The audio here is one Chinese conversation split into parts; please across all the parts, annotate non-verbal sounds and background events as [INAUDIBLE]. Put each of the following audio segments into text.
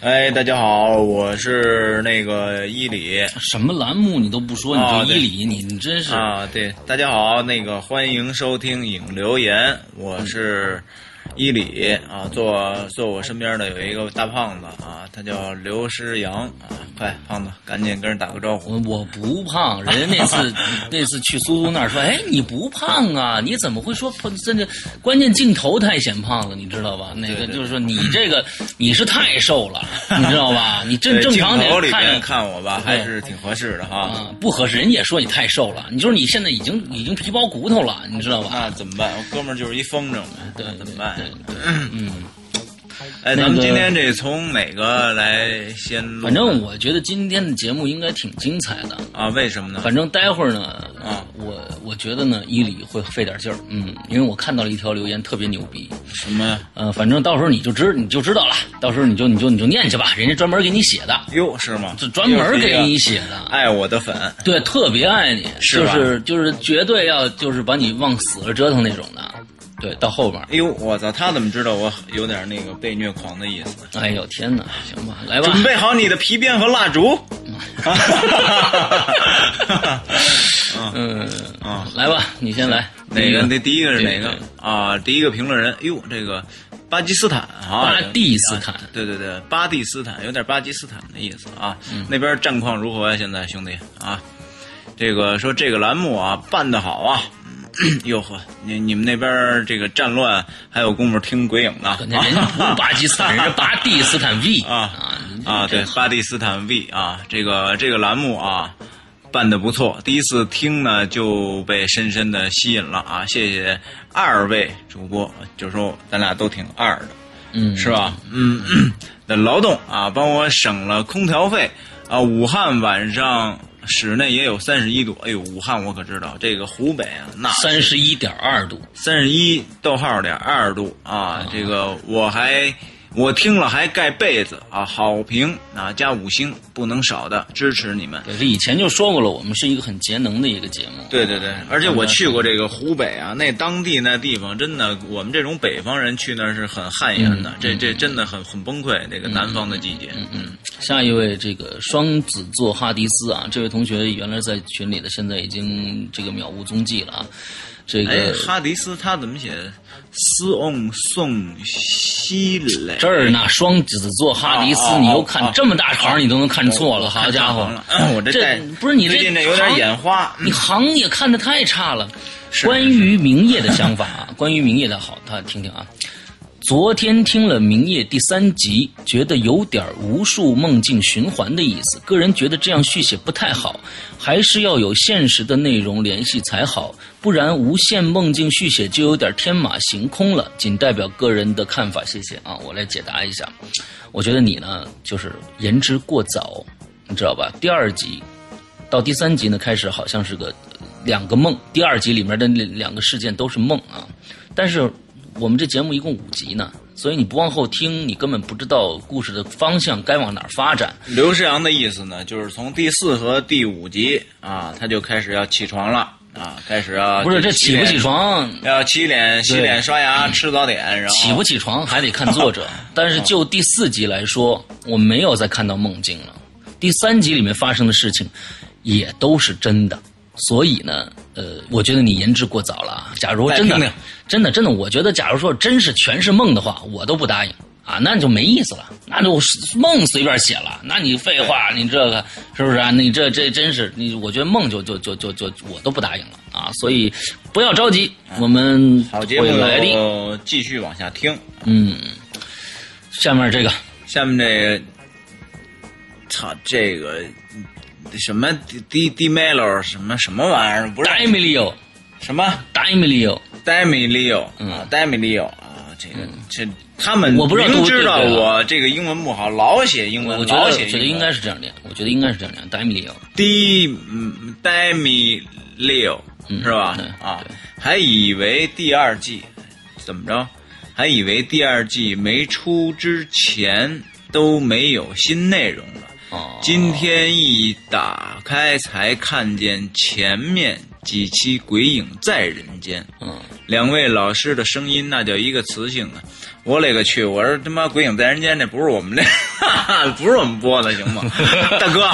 哎，大家好，我是那个伊里。什么栏目你都不说，你就伊里，你你真是。啊，对，大家好，那个欢迎收听影留言，我是伊里啊，坐坐我身边的有一个大胖子啊，他叫刘诗阳啊，快，胖子，赶紧跟人打个招呼。我我不胖，人家那次 [LAUGHS] 那次去苏苏那儿说，哎，你不胖啊？你怎么会说胖？真的，关键镜头太显胖了，你知道吧？那个就是说你这个你是太瘦了，你知道吧？你正正常得看着看我吧，还是挺合适的哈。啊，不合适，人家也说你太瘦了。你就是你现在已经已经皮包骨头了，你知道吧？那怎么办？我哥们儿就是一风筝呗，对怎么办？嗯，哎，咱们今天这从哪个来先？反正我觉得今天的节目应该挺精彩的。啊，为什么呢？反正待会儿呢，啊我我觉得呢，伊里会费点劲儿，嗯，因为我看到了一条留言特别牛逼，什么呀？呃，反正到时候你就知你就知道了，到时候你就你就你就念去吧，人家专门给你写的，哟，是吗？这专门给你写的，爱我的粉，对，特别爱你，就是就是绝对要就是把你往死了折腾那种的，对，到后边，哎呦，我操，他怎么知道我有点那个被虐狂的意思？哎呦天哪，行吧，来吧，准备好你的皮鞭和蜡烛。[LAUGHS] 嗯啊来吧，你先来，哪个？那第一个是哪个啊？第一个评论人，哎呦，这个巴基斯坦啊，巴蒂斯坦啊对对对，巴蒂斯坦有点巴基斯坦的意思啊。那边战况如何呀？现在兄弟啊，这个说这个栏目啊办得好啊。嗯 [CLEARS THROAT] 哟呵，你你们那边这个战乱还有功夫听鬼影呢？那人家 [LAUGHS] 不是巴基斯坦，人家巴蒂斯坦 V 啊啊，对，巴蒂斯坦 V 啊，这个这个栏目啊，办的不错，第一次听呢就被深深的吸引了啊！谢谢二位主播，就说咱俩都挺二的，嗯是吧？嗯，[COUGHS] 的劳动啊，帮我省了空调费啊。武汉晚上室内也有三十一度，哎呦，武汉我可知道，这个湖北啊，那三十一点二度，三十一逗号点二度啊，这个我还我听了还盖被子啊，好评啊加五星不能少的，支持你们。对，这以前就说过了，我们是一个很节能的一个节目。对对对，而且我去过这个湖北啊，那当地那地方真的，我们这种北方人去那儿是很汗颜的，这这真的很很崩溃。这个南方的季节，嗯嗯，下一位这个双子座哈迪斯啊，这位同学原来在群里的，现在已经这个渺无踪迹了啊。这哎个，哈迪斯他怎么写？斯翁宋西雷这儿呢，双子座哈迪斯，你又看哦这么大行，你都能看错了，好家伙！我这不是你这有点眼花，你行也看的太差了。关于明夜的想法啊，关于明夜的好，他听听啊。昨天听了《明夜》第三集，觉得有点无数梦境循环的意思。个人觉得这样续写不太好，还是要有现实的内容联系才好，不然无限梦境续写就有点天马行空了。仅代表个人的看法，谢谢啊，我来解答一下。我觉得你呢，就是言之过早，你知道吧？第二集到第三集呢，开始好像是个两个梦，第二集里面的那两个事件都是梦啊。但是我们这节目一共五集呢，所以你不往后听，你根本不知道故事的方向该往哪儿发展。刘世阳的意思呢，就是从第四和第五集啊，他就开始要起床了啊，开始啊不是这起不起？床，要洗脸、洗脸、刷牙、吃早点，然后起不起床还得看作者。[LAUGHS] 但是就第四集来说，我没有再看到梦境了。第三集里面发生的事情也都是真的，所以呢，呃，我觉得你言之过早了啊。假如真的真的真的，我觉得假如说真是全是梦的话，我都不答应。啊，那就没意思了，那就梦随便写了，那你废话，你这个是不是啊？你这这真是你，我觉得梦就就就就就我都不答应了啊，所以不要着急，我们好节目会来的。就继续往下听。嗯，下面这个下面这个，操，这个什么 D D D Melo 什么什么玩意儿？不是 d a m i l i o 什么？D a m i l i o d a m i l i o 嗯。d a m i l i o 啊，这个这他们我不知道明知道我这个英文不好，老写英文，我觉得老写我觉得应该是这样念，我觉得应该是这样念 d a m i l i o D 嗯 d a m i Leo 是吧？对？啊，还以为第二季怎么着？还以为第二季没出之前都没有新内容了。哦，今天一打开才看见前面几期《鬼影在人间》。嗯，两位老师的声音那叫一个磁性啊！我勒个去！我说他妈《鬼影在人间》这不是我们这，[LAUGHS] 不是我们播的，行吗？[LAUGHS] 大哥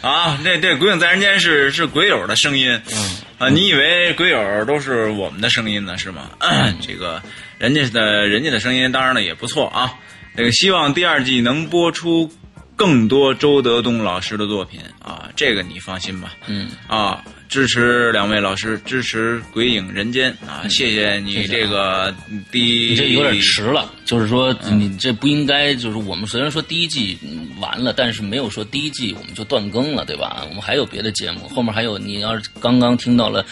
啊，这这《鬼影在人间》是是鬼友的声音。嗯啊，你以为鬼友都是我们的声音呢？是吗？[CLEARS THROAT] 这个人家的人家的声音当然了也不错啊。这个希望第二季能播出更多周德东老师的作品啊，这个你放心吧。嗯啊，支持两位老师，支持《鬼影人间》啊！谢谢你这个第你这有点迟了，就是说你这不应该，就是我们虽然说第一季嗯完了，但是没有说第一季我们就断更了，对吧？我们还有别的节目，后面还有你要是刚刚听到了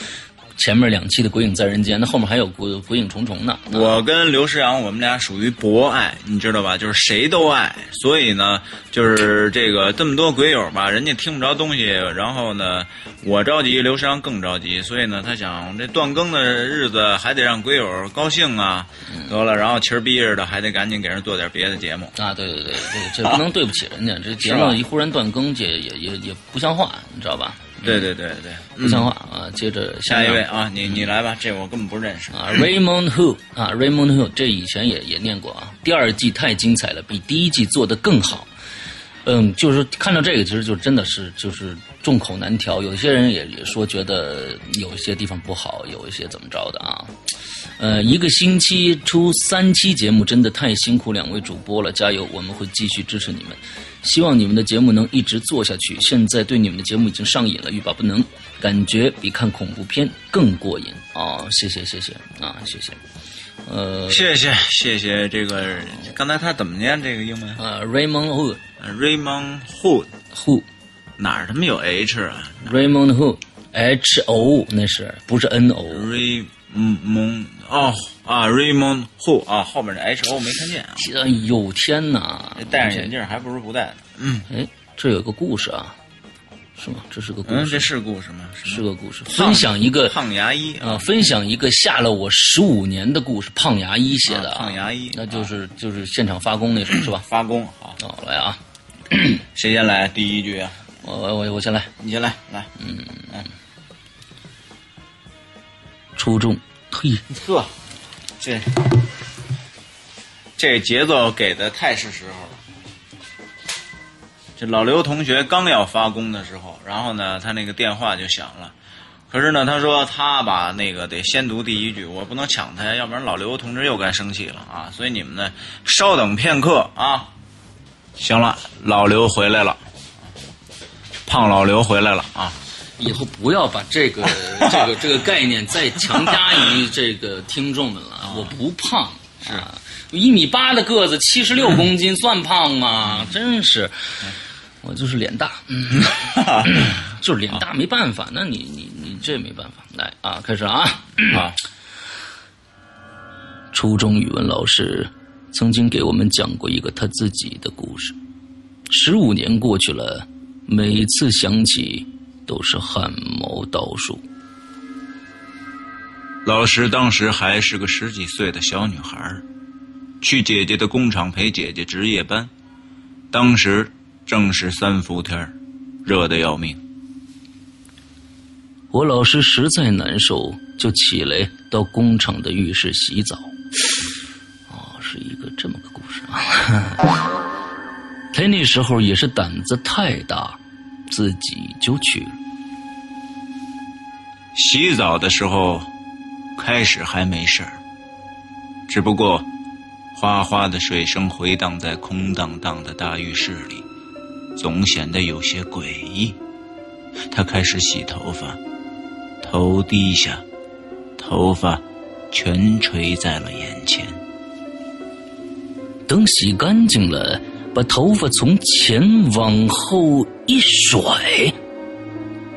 前面两期的《鬼影在人间》，那后面还有鬼《鬼影重重》呢。我跟刘诗阳，我们俩属于博爱，你知道吧？就是谁都爱，所以呢，就是这个这么多鬼友吧，人家听不着东西，然后呢，我着急，刘诗阳更着急，所以呢，他想这断更的日子还得让鬼友高兴啊，得了，然后气儿逼着的，还得赶紧给人做点别的节目。啊，对对对，这这不能对不起人家，这节目一忽然断更，这也也也不像话，你知道吧？对对对对，不像话啊！接着下一位啊，你你来吧，这我根本不认识啊，Raymond Who 啊，Raymond Who，这以前也也念过啊。第二季太精彩了，比第一季做的更好。嗯，就是看到这个，其实就真的是就是众口难调。有些人也也说觉得有一些地方不好，有一些怎么着的啊。呃，一个星期出三期节目，真的太辛苦两位主播了，加油！我们会继续支持你们，希望你们的节目能一直做下去。现在对你们的节目已经上瘾了，欲罢不能，感觉比看恐怖片更过瘾哦！谢谢谢谢啊，谢谢。呃，谢谢谢谢这个，刚才他怎么念这个英文？呃，Raymond Who Raymond Hood Who 哪儿他妈有 H 啊 Raymond Hood，H O 那是不是 N O？哦啊，Raymond Who 啊，后面的 H O 没看见啊。哎呦天哪！戴上眼镜还不如不戴呢。嗯哎，这有个故事啊，是吗？这是个故嗯，事，这是故事吗？是个故事，分享一个胖牙医啊，分享一个吓了我十五年的故事，胖牙医写的啊胖牙医那就是就是现场发功那种是吧？发功好，好，来啊，[CLEARS THROAT] 谁先来？第一句啊，我我我先来。你先来，来。嗯嗯初中，嘿，呵，这这节奏给的太是时候了。这老刘同学刚要发功的时候，然后呢，他那个电话就响了。可是呢，他说他吧，那个得先读第一句，我不能抢他，要不然老刘同志又该生气了啊！所以你们呢，稍等片刻啊。行了，老刘回来了，胖老刘回来了啊！以后不要把这个 [LAUGHS] 这个这个概念再强加于这个听众们了。我不胖，是一米八的个子，七十六公斤，[LAUGHS] 算胖吗？真是，我就是脸大，嗯，[LAUGHS] 就是脸大，没办法。那你你你这没办法。来啊，开始啊啊！[CLEARS THROAT] 初中语文老师曾经给我们讲过一个他自己的故事。十五年过去了，每次想起都是汗毛倒竖。老师当时还是个十几岁的小女孩，去姐姐的工厂陪姐姐值夜班。当时正是三伏天儿热得要命。我老师实在难受，就起来到工厂的浴室洗澡。哦，是一个这么个故事啊。[LAUGHS] 他那时候也是胆子太大，自己就去了。洗澡的时候，开始还没事儿，只不过哗哗的水声回荡在空荡荡的大浴室里，总显得有些诡异。他开始洗头发，头低下，头发全垂在了眼前。等洗干净了，把头发从前往后一甩，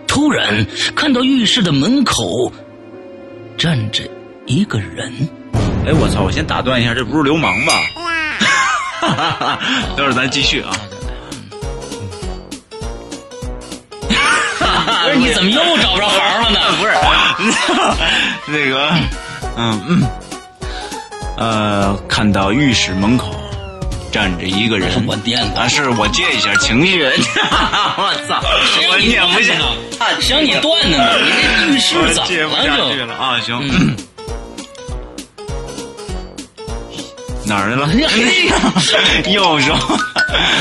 突然看到浴室的门口站着一个人。哎，我操！我先打断一下，这不是流氓吧？[LAUGHS] 等会儿咱继续啊。不是你怎么又找不着行了呢？[LAUGHS] 不是，[LAUGHS] 那个，嗯嗯，呃，看到浴室门口站着一个人。我念的啊，是我接一下情绪。[LAUGHS] 我操，我念不下，想你断的呢，你这律师咋接不下去了了啊？行。[LAUGHS] 哪儿去了？[LAUGHS] 右手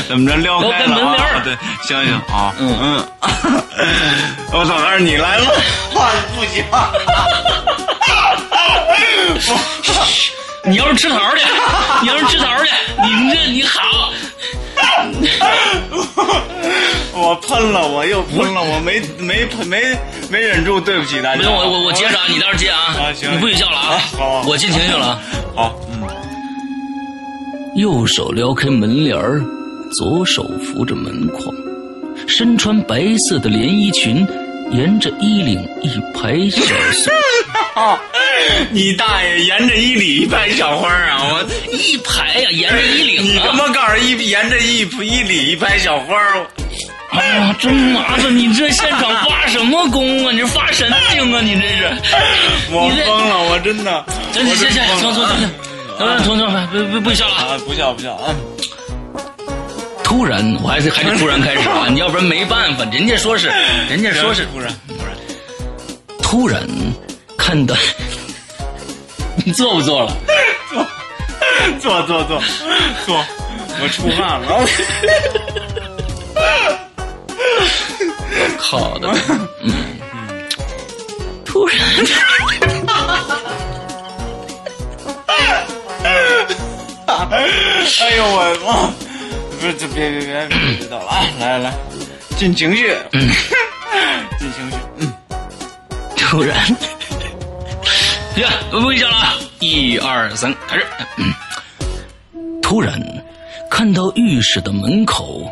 怎么着撩开了啊？对，行行啊，嗯嗯，我操，还是你来了，哇，不行，你要是吃桃去，你要是吃桃去，你这你好，[LAUGHS] 我喷了，我又喷了，我没没喷没没忍住，对不起大家。不用，我我我接着啊，你倒是接啊啊，行你不许笑了啊啊好，我进情绪了啊。好，嗯，右手撩开门帘儿，左手扶着门框，身穿白色的连衣裙，沿着衣领一排小 [LAUGHS] 碎。[LAUGHS] 你大爷，沿着衣领一排小花啊！我一排呀、沿着衣领你他啊！妈告诉一沿着一衣领一排小花儿，哎呀，真麻烦！你这现场发什么功啊？你这发神经啊？你这是？[LAUGHS] 我疯了，我真的，行行行行，从从从从，嗯，从从不不不笑了不笑不笑啊！突然，我还是还是突然开始啊！[LAUGHS] 你要不然没办法，人家说是，人家说是突然突然，突然看的，你做不做了？做做做做，我出汗了。[LAUGHS] 好的，嗯，突然，[LAUGHS] 哎呦我我，不是这别别别别知道了。啊！来来来，进情绪，进情绪，嗯，[LAUGHS] 突然，行，不不笑了！一二三，开始。突然看到浴室的门口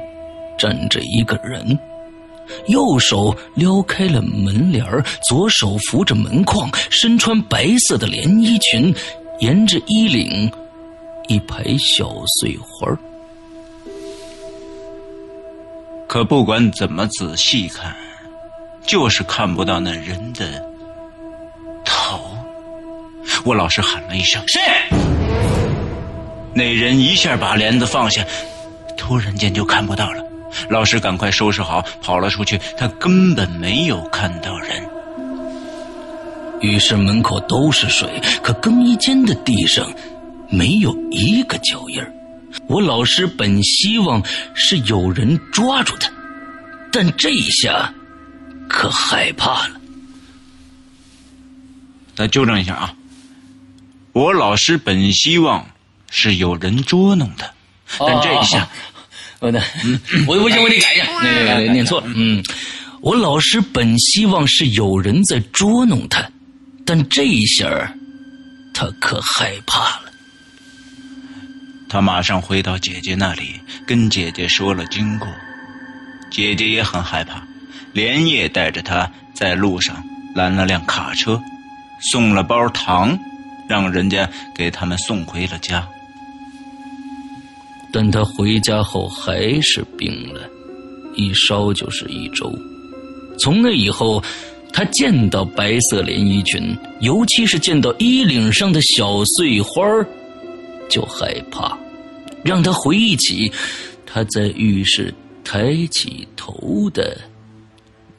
站着一个人，右手撩开了门帘左手扶着门框，身穿白色的连衣裙，沿着衣领一排小碎花。可不管怎么仔细看，就是看不到那人的头。我老师喊了一声：“谁？”那人一下把帘子放下，突然间就看不到了。老师赶快收拾好，跑了出去。他根本没有看到人。浴室门口都是水，可更衣间的地上没有一个脚印儿。我老师本希望是有人抓住他，但这一下可害怕了。再纠正一下啊，我老师本希望是有人捉弄他，但这一下，[LAUGHS] 我的，我我行，我得改一下，那个念错了。嗯，我老师本希望是有人在捉弄他，但这一下儿他可害怕了。他马上回到姐姐那里，跟姐姐说了经过。姐姐也很害怕，连夜带着他在路上拦了辆卡车，送了包糖，让人家给他们送回了家。但他回家后还是病了，一烧就是一周。从那以后，他见到白色连衣裙，尤其是见到衣领上的小碎花就害怕，让他回忆起他在浴室抬起头的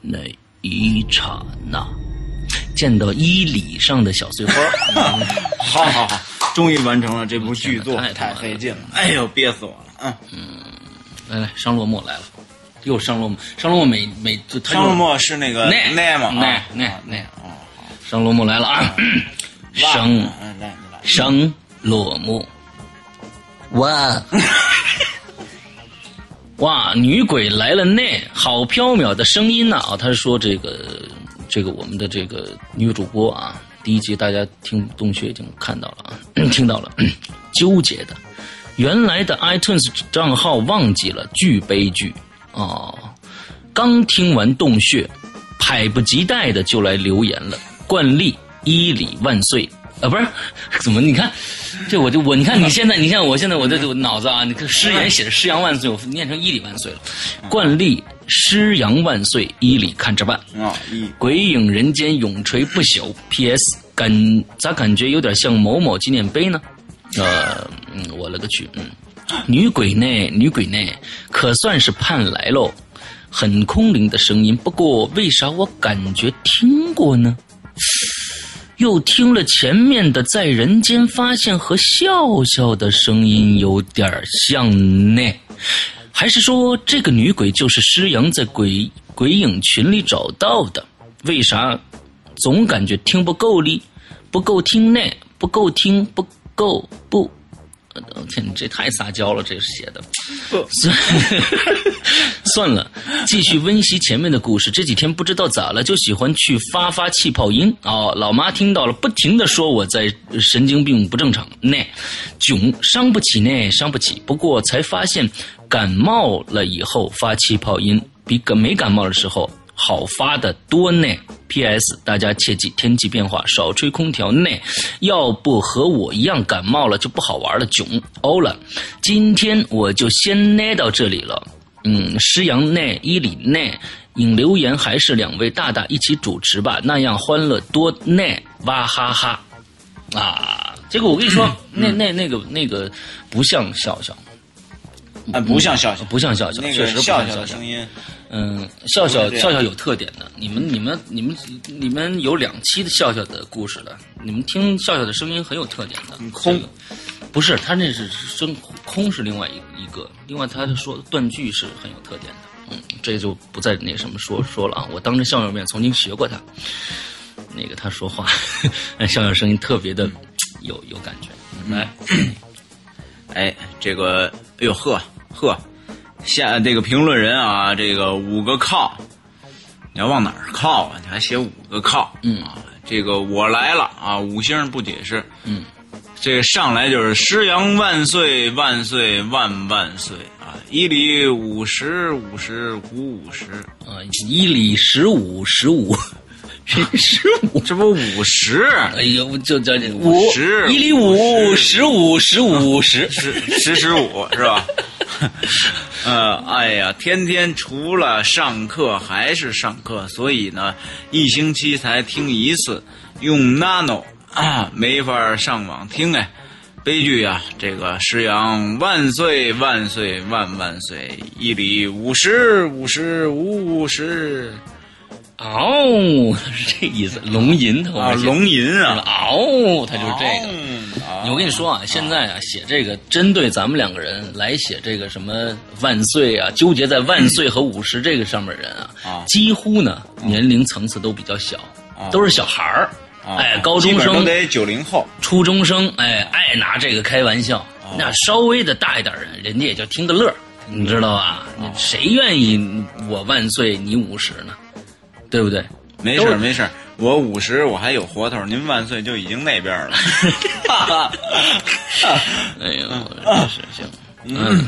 那一刹那，见到衣里上的小碎花儿。[LAUGHS] 好好好，终于完成了这部剧作，太太费劲了，哎呦，憋死我了！嗯，来来，商洛莫来了，又商洛莫，商洛莫每每就他就商洛莫是那个那奈嘛？那啊那啊那哦，商洛莫来了啊！[CLEARS THROAT] 商哇嗯来你来，商洛莫，哇 [LAUGHS] 哇，女鬼来了奈，好飘渺的声音呐！啊，他是说这个这个我们的这个女主播啊，第一集大家听洞穴已经看到了啊，[CLEARS THROAT] 听到了，[CLEARS THROAT] 纠结的，原来的 iTunes 账号忘记了，巨悲剧哦。刚听完洞穴，迫不及待的就来留言了，惯例伊里万岁啊，不是，[LAUGHS] 怎么你看，这我就我你看你现在 [LAUGHS] 你看我现在我这我脑子啊，你看诗言写的诗阳万岁，我念成伊里万岁了，惯例诗阳万岁，伊里看着办。啊一鬼影人间永垂不朽。P.S. 感咋感觉有点像某某纪念碑呢？呃，嗯，我勒个去，嗯，女鬼呢？女鬼呢？可算是盼来喽。很空灵的声音，不过为啥我感觉听过呢？又听了前面的在人间发现和笑笑的声音有点像呢，还是说这个女鬼就是施阳在鬼鬼影群里找到的？为啥总感觉听不够力，不够听呢？不够听，不够不。我天，你这太撒娇了，这是写的。算 [LAUGHS] 算了，继续温习前面的故事。这几天不知道咋了，就喜欢去发发气泡音哦。老妈听到了，不停的说我在神经病不正常那，囧伤不起呢，伤不起。不过才发现，感冒了以后发气泡音比感没感冒的时候。好发的多呢。P.S. 大家切记天气变化少吹空调呢，要不和我一样感冒了就不好玩了。囧欧了，今天我就先奈到这里了。嗯，施阳奈伊里奈引留言还是两位大大一起主持吧，那样欢乐多呢哇哈哈啊！结果我跟你说，[LAUGHS] 那那那个那个不像笑笑，啊，不像笑笑，不像笑笑，那确实不个笑笑像笑笑。的声音。嗯，笑笑笑笑有特点的，你们你们你们你们有两期的笑笑的故事的，你们听笑笑的声音很有特点的。空这个不是他那是声空是另外一一个，另外他说断句是很有特点的。嗯，这就不再那什么说说了啊，我当着笑笑面曾经学过他，那个他说话，笑笑声音特别的有有感觉。来，[CLEARS THROAT] 哎，这个，哎呦呵呵，下这个评论人啊，这个五个靠，你要往哪儿靠啊？你还写五个靠？嗯啊，这个我来了啊，五星不解释。嗯，这个上来就是师阳万岁万岁万万岁啊！一里五十五十五五十，啊，一里十五十五 [LAUGHS] 十五。这不五十？哎呦，就叫五十一里五十五十五十 [LAUGHS] 十十十五是吧？[LAUGHS] 呃，哎呀，天天除了上课还是上课，所以呢，一星期才听一次，用 Nano 啊，没法上网听哎，悲剧啊！这个施阳万岁万岁万万岁，一里五十五十五五十哦，是 [LAUGHS] 这意思。龙吟，他啊，龙吟啊，哦，他就是这个。个我跟你说啊，现在啊写这个，针对咱们两个人来写这个什么万岁啊，纠结在万岁和五十这个上面人啊，啊。几乎呢年龄层次都比较小，都是小孩儿，啊。哎，高中生、得九零后。初中生，哎，爱拿这个开玩笑。哦那稍微的大一点人，人家也就听个乐，你知道吧？哦谁愿意我万岁你五十呢？对不对？没事没事儿，我五十我还有活头，您万岁就已经那边了。[LAUGHS] 哎呦，真是行。嗯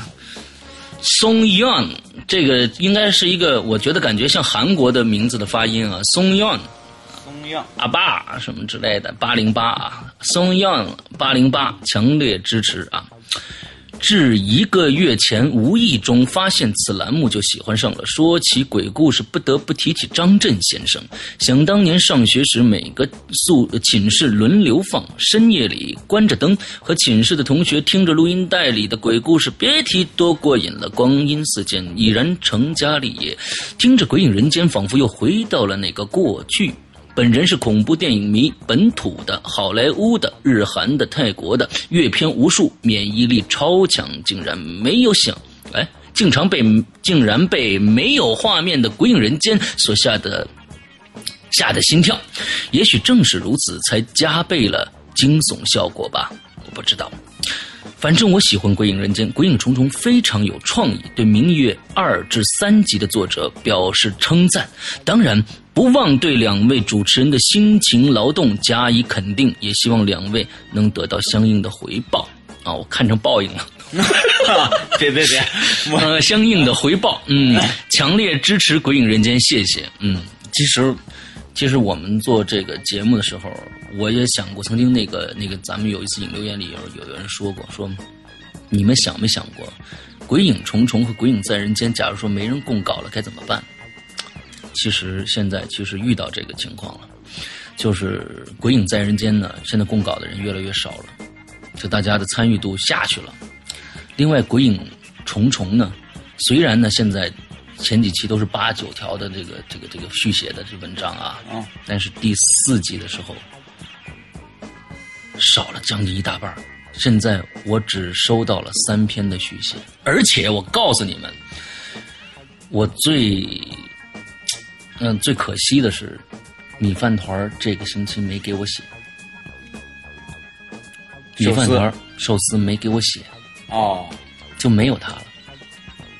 ，Song Yon 这个应该是一个，我觉得感觉像韩国的名字的发音啊，Song Yon 松样阿爸什么之类的，八零八啊，Song Yon 八零八强烈支持啊。至一个月前，无意中发现此栏目就喜欢上了。说起鬼故事，不得不提起张震先生。想当年上学时，每个宿寝室轮流放，深夜里关着灯，和寝室的同学听着录音带里的鬼故事，别提多过瘾了。光阴似箭，已然成家立业，听着《鬼影人间》，仿佛又回到了那个过去。本人是恐怖电影迷，本土的、好莱坞的、日韩的、泰国的，阅片无数，免疫力超强，竟然没有想，哎，竟常被竟然被没有画面的《鬼影人间》所吓得吓得心跳。也许正是如此，才加倍了惊悚效果吧，我不知道。反正我喜欢《鬼影人间》，《鬼影重重》非常有创意，对《明月》二至三集的作者表示称赞。当然，不忘对两位主持人的辛勤劳动加以肯定，也希望两位能得到相应的回报。啊，我看成报应了。别别别，我呃，相应的回报，嗯，强烈支持《鬼影人间》，谢谢。嗯，其实，其实我们做这个节目的时候，我也想过，曾经那个那个，咱们有一次引留言里有有人说过，说你们想没想过，《鬼影重重》和《鬼影在人间》，假如说没人供稿了，该怎么办？其实现在其实遇到这个情况了，就是《鬼影在人间》呢，现在供稿的人越来越少了，就大家的参与度下去了。另外，《鬼影重重》呢，虽然呢现在前几期都是八九条的这个这个这个续写的这文章啊，嗯但是第四季的时候少了将近一大半儿现在我只收到了三篇的续写，而且我告诉你们，我最嗯最可惜的是，米饭团儿这个星期没给我写，米饭团儿寿司没给我写，哦就没有他了。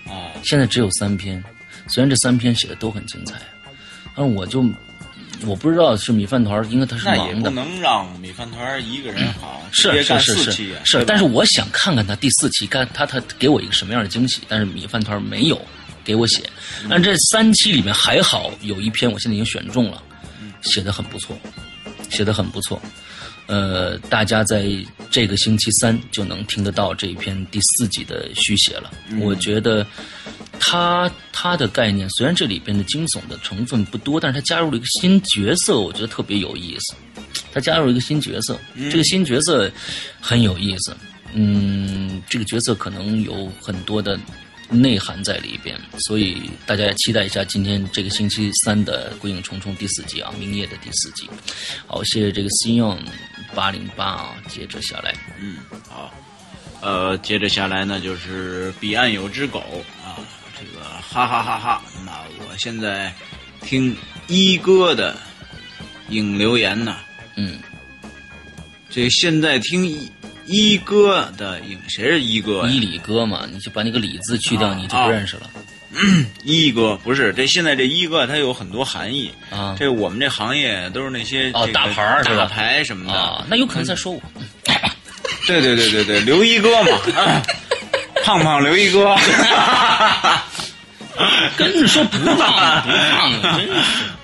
哦，现在只有三篇，虽然这三篇写的都很精彩，但是我就我不知道是米饭团儿，应该他是那也不。能让米饭团一个人好，是是是是是，但是我想看看他第四期，干他他给我一个什么样的惊喜。但是米饭团没有给我写，但这三期里面还好有一篇我现在已经选中了，写的很不错，写的很不错。呃，大家在这个星期三就能听得到这一篇第四集的续写了。我觉得他他的概念虽然这里边的惊悚的成分不多，但是他加入了一个新角色，我觉得特别有意思。他加入了一个新角色，这个新角色很有意思。嗯，这个角色可能有很多的内涵在里边，所以大家也期待一下今天这个星期三的《鬼影重重》第四集啊，明夜的第四集。好，谢谢这个 C 用八零八啊，接着下来，嗯，好，呃，接着下来呢，就是彼岸有只狗啊，这个哈哈哈哈。那我现在听一哥的影留言呢，嗯，这现在听一一哥的影，谁是一哥呀？伊里哥嘛，你就把那个李字去掉，啊你就不认识了一哥不是这现在这一哥它有很多含义。啊这我们这行业都是那些哦这个大牌儿是吧大牌什么的。啊，那有可能在说我。对对对对对，刘一哥嘛，啊胖胖刘一哥。[LAUGHS] [LAUGHS] 跟着说不胖不胖，真是。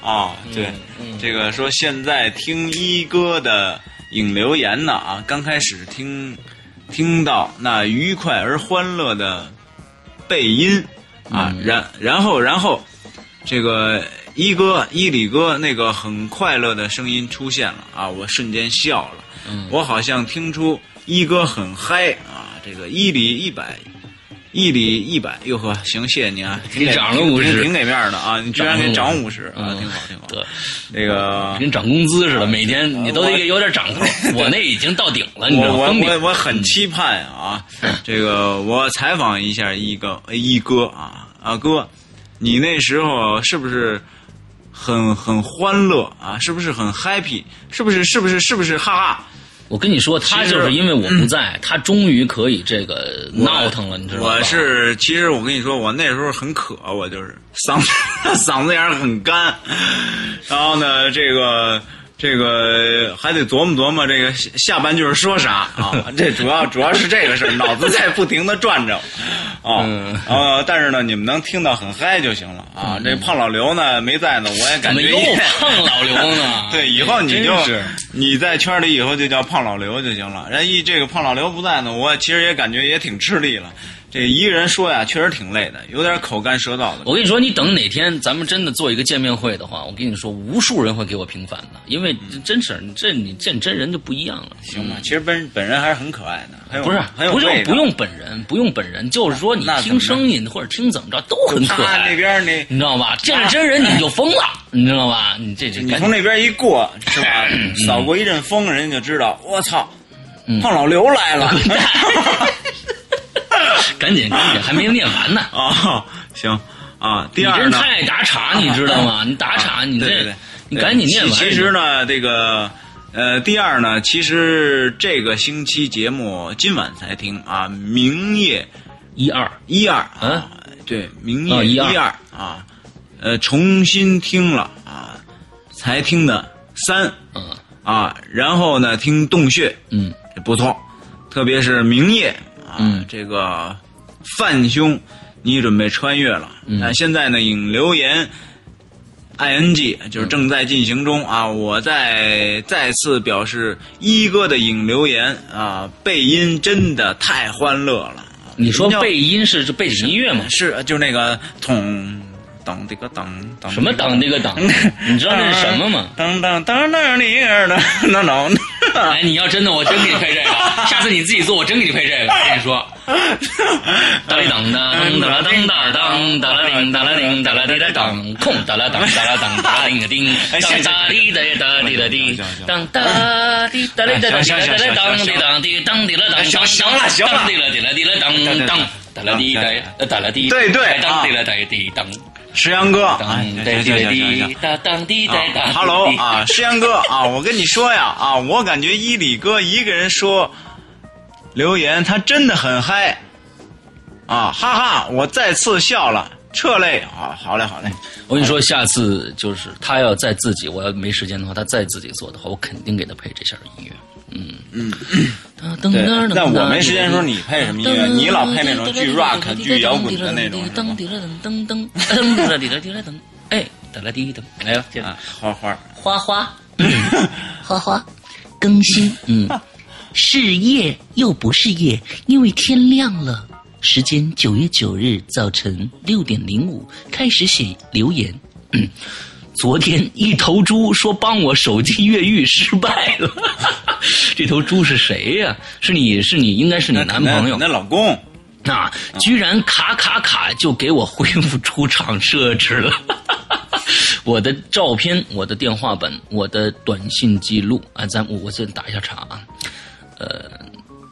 啊，对，这个说现在听一哥的影留言呢啊，刚开始听听到那愉快而欢乐的背音啊，然然后然后这个一哥伊里哥那个很快乐的声音出现了啊，我瞬间笑了，我好像听出一哥很嗨啊，这个一里一百。一里一百，哟呵，行，谢谢您啊，挺给涨了五十挺给面儿的啊，你居然给涨五十啊，嗯挺好，挺好。对，那个跟涨工资似的，每天你都得有点掌控。[LAUGHS] 我那已经到顶了，你知道吗？我我我很期盼啊，这个我采访一下一个一哥啊啊哥，你那时候是不是很很欢乐啊？是不是很 happy？是不是是不是是不是哈哈？我跟你说，他就是因为我不在，他终于可以这个闹腾了，你知道吗？我是其实我跟你说，我那时候很渴，我就是嗓子 [LAUGHS] 嗓子眼儿很干，然后呢，这个。这个还得琢磨琢磨这个下下半句儿说啥啊？[LAUGHS] 这主要主要是这个事儿，脑子在不停的转着啊。嗯呃，但是呢，你们能听到很嗨就行了啊。这胖老刘呢没在呢，我也感觉也？胖老刘呢 [LAUGHS] 对，以后你就是你在圈里以后就叫胖老刘就行了。人一这个胖老刘不在呢，我其实也感觉也挺吃力了。这一个人说呀，确实挺累的，有点口干舌燥的。我跟你说，你等哪天咱们真的做一个见面会的话，我跟你说，无数人会给我平反的，因为真是这你见真人就不一样了。行吧，其实本本人还是很可爱的，很有不是很有不用不用本人，不用本人，就是说你听声音或者听怎么着都很可他爱。那边你你知道吧？见着真人你就疯了，你知道吧？你这这你从那边一过是吧？扫过一阵风，人家就知道，我操，胖老刘来了。[LAUGHS] [LAUGHS] 赶紧赶紧，还没念完呢。啊，行啊。第二呢？真太打岔，你知道吗？你打岔，你这你赶紧念完。其其实呢，这个呃，第二呢，其实这个星期节目今晚才听啊，明夜一二一二嗯啊，对，明哦一二夜一二啊，呃，重新听了啊，才听的三嗯啊，然后呢，听洞穴嗯不错，特别是明夜啊，嗯这个范兄，你准备穿越了，嗯那现在呢，引留言。ing 就是正在进行中啊！我再再次表示，一哥的引留言啊，背音真的太欢乐了。你说背音是是背景音乐吗？是，就那个咚当这个当当什么当这个当？你知道那是什么吗？当当当当你儿的当当哎，你要真的，我真给你配这个。下次你自己做，我真给你配这个。我跟你说，哒哩当当，哒啦当哒当，哒啦叮哒啦叮哒啦滴哒当，空哒啦当哒啦当哒啦叮叮，当哒滴哒哒滴哒滴，当滴哒哩哒哒哒哒当滴当滴当滴啦当，行行了行了当滴啦滴啦滴啦当当，哒啦滴哒哒啦滴，对对当滴啦哒滴当。石阳哥，当哎，滴行行行行滴行。哒当滴哒当。h e l l o 啊，石阳哥啊，我跟你说呀啊，我感觉伊里哥一个人说留言，他真的很嗨啊，哈哈，我再次笑了，撤泪啊，好嘞好嘞，我跟你说，下次就是他要再自己，我要没时间的话，他再自己做的话，我肯定给他配这下音乐。嗯。嗯，对，但我没时间的时候你配什么音乐？你老配那种巨 rock、巨摇滚的那种是吧？滴啦噔噔噔噔滴啦滴啦滴啦噔，哎，哒啦滴噔，来吧，花花，花花，花花，更新，嗯，是夜又不是夜，因为天亮了。时间九月九日早晨六点零五，开始写留言。嗯，昨天一头猪说帮我手机越狱失败了，[LAUGHS] 这头猪是谁呀、是你是你应该是你男朋友那老公，啊，居然卡卡卡就给我恢复出厂设置了。[LAUGHS] 我的照片、我的电话本、我的短信记录啊，咱我我先打一下岔啊。呃，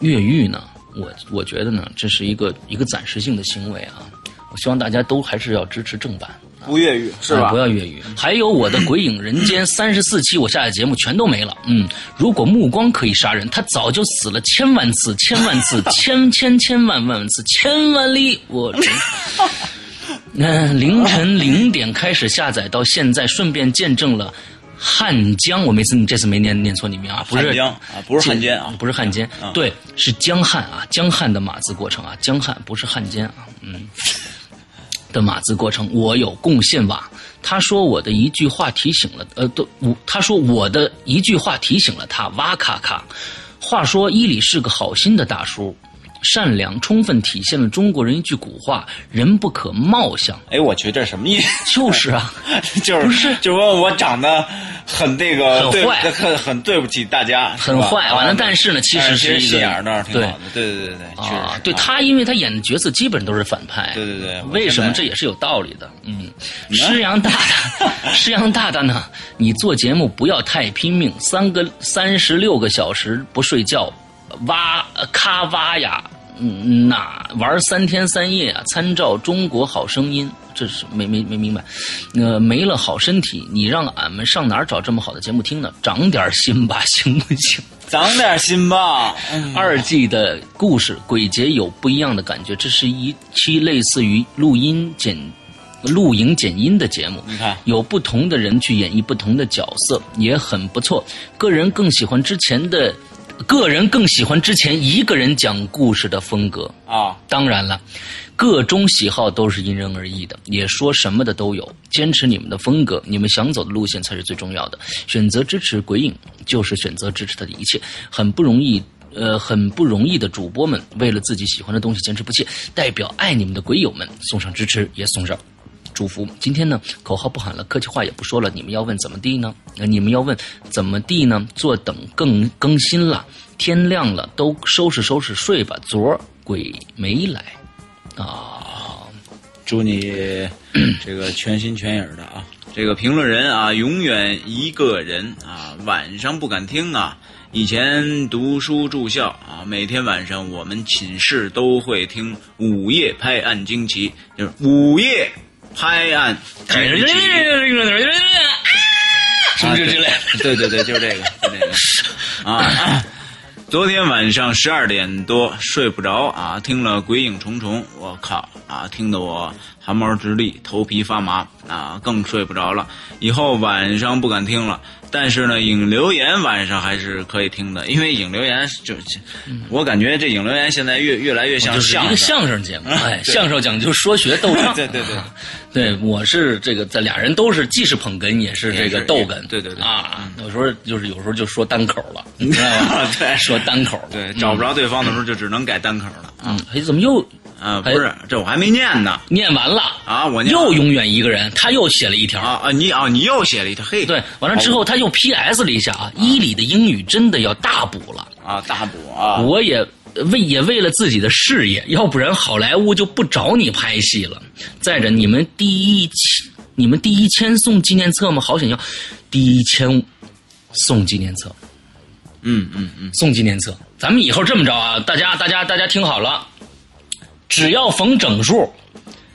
越狱呢，我我觉得呢，这是一个一个暂时性的行为啊。我希望大家都还是要支持正版。不越狱是吧啊不？要越狱。还有我的《鬼影人间 [LAUGHS]》三十四期，我下的节目全都没了。嗯，如果目光可以杀人，他早就死了千万次、千万次、[LAUGHS] 千千千万万次、千万里。我真。[LAUGHS] 嗯、凌晨零点开始下载，到现在顺便见证了汉江。我没次你这次没念念错你名啊，不是汉江啊不是汉奸啊不是汉奸，嗯对，是江汉啊，江汉的码字过程啊，江汉不是汉奸啊，嗯。的码字过程，我有贡献吧？他说我的一句话提醒了，呃，都我他说我的一句话提醒了他，哇咔咔。话说伊里是个好心的大叔，善良充分体现了中国人一句古话：人不可貌相。哎，我觉得，这什么意思？就是啊，[LAUGHS] 就是不是就是说我长得很那个很坏很很对不起大家，很坏。完了，啊但是呢，其实是一个心眼儿倒是挺对好的，对对对对，啊，对他，因为他演的角色基本都是反派。对对对为什么这也是有道理的？嗯，[LAUGHS] 施阳大大，[LAUGHS] 施阳大大呢？你做节目不要太拼命，三个三十六个小时不睡觉，挖咔挖呀，嗯，那玩三天三夜啊，参照中国好声音。这是没没没明白，呃，没了好身体，你让俺们上哪儿找这么好的节目听呢？长点心吧，行不行？长点心吧。嗯 [LAUGHS] 二季的故事鬼节有不一样的感觉，这是一期类似于录音剪、录影剪音的节目。你看有不同的人去演绎不同的角色，也很不错。个人更喜欢之前的，个人更喜欢之前一个人讲故事的风格。啊，当然了，各种喜好都是因人而异的，也说什么的都有。坚持你们的风格，你们想走的路线才是最重要的。选择支持鬼影，就是选择支持他的一切，很不容易。呃，很不容易的主播们，为了自己喜欢的东西坚持不懈，代表爱你们的鬼友们送上支持，也送上祝福。今天呢，口号不喊了，客气话也不说了，你们要问怎么地呢？你们要问怎么地呢？坐等更更新了，天亮了，都收拾收拾睡吧。昨儿鬼没来啊，祝你这个全心全影的啊！这个评论人啊，永远一个人啊，晚上不敢听啊。以前读书住校啊，每天晚上我们寝室都会听《午夜拍案惊奇》，就是午夜拍案。什么之类。对对对，就是这个，就这个啊。昨天晚上十二点多睡不着啊，听了《鬼影重重》，我靠啊，听得我汗毛直立，头皮发麻啊，更睡不着了。以后晚上不敢听了，但是呢，影留言晚上还是可以听的，因为影留言就，我感觉这影留言现在越越来越像相声。相声节目，哎，相声讲究说学逗唱，对 [LAUGHS] 对对。啊对，我是这个，这俩人都是既是捧哏也是这个逗哏，对对对。啊，有时候就是有时候就说单口了，[LAUGHS] 你知道吧？对。说单口了，对，找不着对方的时候就只能改单口了。嗯，哎，怎么又啊，不是，这我还没念呢念完了啊，我念又永远一个人，他又写了一条。啊啊，你啊，你又写了一条，嘿，对，完了之后他又 P.S. 了一下啊，伊里的英语真的要大补了。啊，大补啊，我也为也为了自己的事业，要不然好莱坞就不找你拍戏了。再者，你们第一期，你们第一千送纪念册吗？好想要，第一千送纪念册，嗯嗯嗯，送纪念册。咱们以后这么着啊，大家大家大家听好了，只要逢整数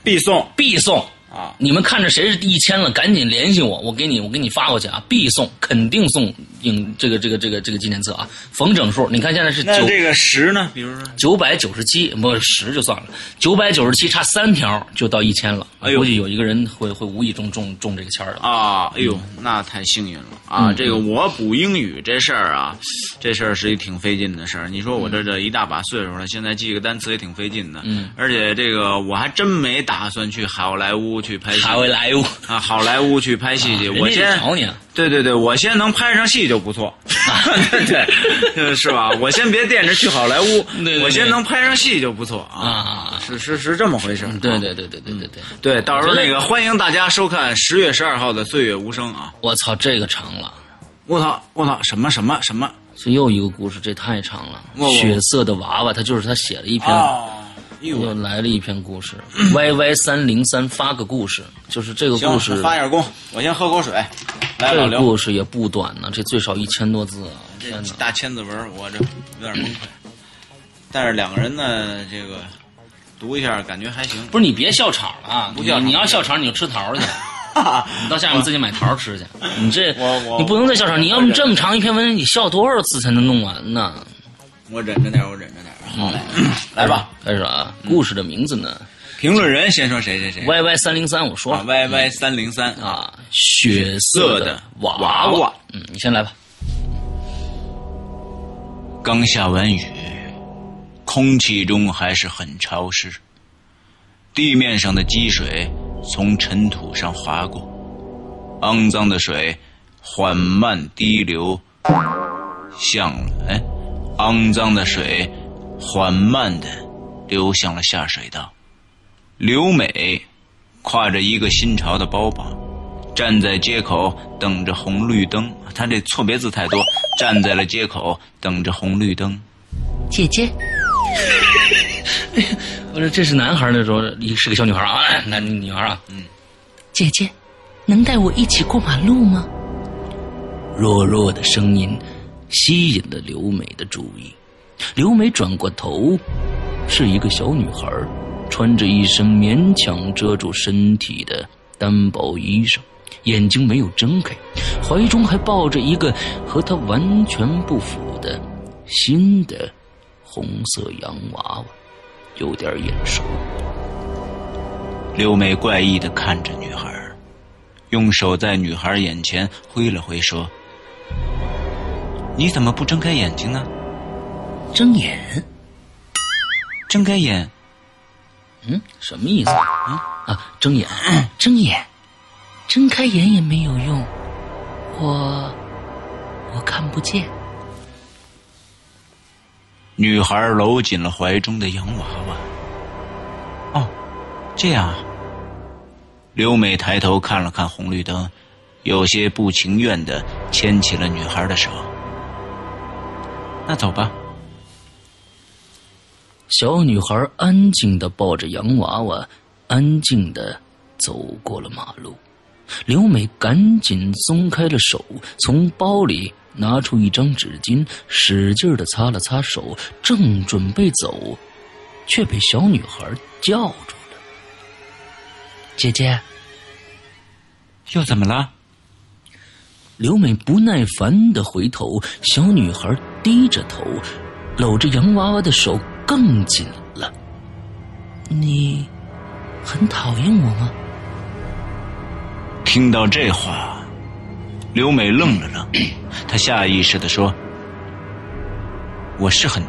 必送必送。啊，你们看着谁是第一千了，赶紧联系我，我给你我给你发过去啊，必送，肯定送影这个这个这个这个纪念册啊，逢整数。你看现在是九那这个十呢？比如说九百九十七，不十就算了，九百九十七差三条就到一千了。哎呦估计有一个人会会无意中中中这个签儿了。啊，哎呦，那太幸运了啊！嗯这个我补英语这事儿啊，这事儿是一挺费劲的事儿。你说我这这一大把岁数了，现在记个单词也挺费劲的。嗯，而且这个我还真没打算去好莱坞去拍戏。好莱坞，啊，好莱坞去拍戏去，我先找你啊。对对对，我先能拍上戏就不错，[LAUGHS] 对是吧？我先别惦着去好莱坞，对对对我先能拍上戏就不错啊，啊是是是这么回事对对对对对对对，对，到时候那个欢迎大家收看十月十二号的《岁月无声》啊！我操，这个长了，我操我操，什么什么什么这又一个故事，这太长了。血色的娃娃，他就是他写了一篇，啊？哎又，来了一篇故事。Y Y 三零三发个故事，就是这个故事，发点功，我先喝口水。来，这个故事也不短呢，这最少一千多字啊！这天哪！大千字文我这有点崩溃，但是两个人呢，这个读一下感觉还行。不是你别笑场了啊！不笑你你要笑场你就吃桃去，[LAUGHS] 你到下面自己买桃吃去。你这我我你不能再笑场，你要么这么长一篇文，你笑多少次才能弄完呢？我忍着点，我忍着点儿。好嘞，来吧。开始啊，故事的名字呢评论人先说谁谁谁。？Y Y 三零三，我说啊了，Y Y 三零三啊，啊，血色的娃娃娃嗯，你先来吧。刚下完雨，空气中还是很潮湿，地面上的积水从尘土上滑过，肮脏的水缓慢滴流向了哎，肮脏的水缓慢的流向了下水道。刘美挎着一个新潮的包包，站在街口等着红绿灯。她这错别字太多，站在了街口等着红绿灯。姐姐，[LAUGHS] 我说这是男孩那时候，一是个小女孩啊，男女孩啊。嗯，姐姐，能带我一起过马路吗？弱弱的声音吸引了刘美的注意。刘美转过头，是一个小女孩，穿着一身勉强遮住身体的单薄衣裳，眼睛没有睁开，怀中还抱着一个和她完全不符的新的红色洋娃娃，有点眼熟。刘美怪异的看着女孩，用手在女孩眼前挥了挥，说：“你怎么不睁开眼睛呢？睁眼，睁开眼，嗯，什么意思？啊啊，睁眼，[CLEARS THROAT] 睁眼，睁开眼也没有用，我我看不见。女孩搂紧了怀中的洋娃娃。哦，这样啊。刘美抬头看了看红绿灯，有些不情愿的牵起了女孩的手。那走吧。小女孩安静的抱着洋娃娃，安静的走过了马路。刘美赶紧松开了手，从包里拿出一张纸巾，使劲的擦了擦手，正准备走，却被小女孩叫住了：“姐姐。”又怎么了？刘美不耐烦的回头，小女孩低着头，搂着洋娃娃的手更紧了。你很讨厌我吗？听到这话，刘美愣了愣，她下意识的说：“我是很……”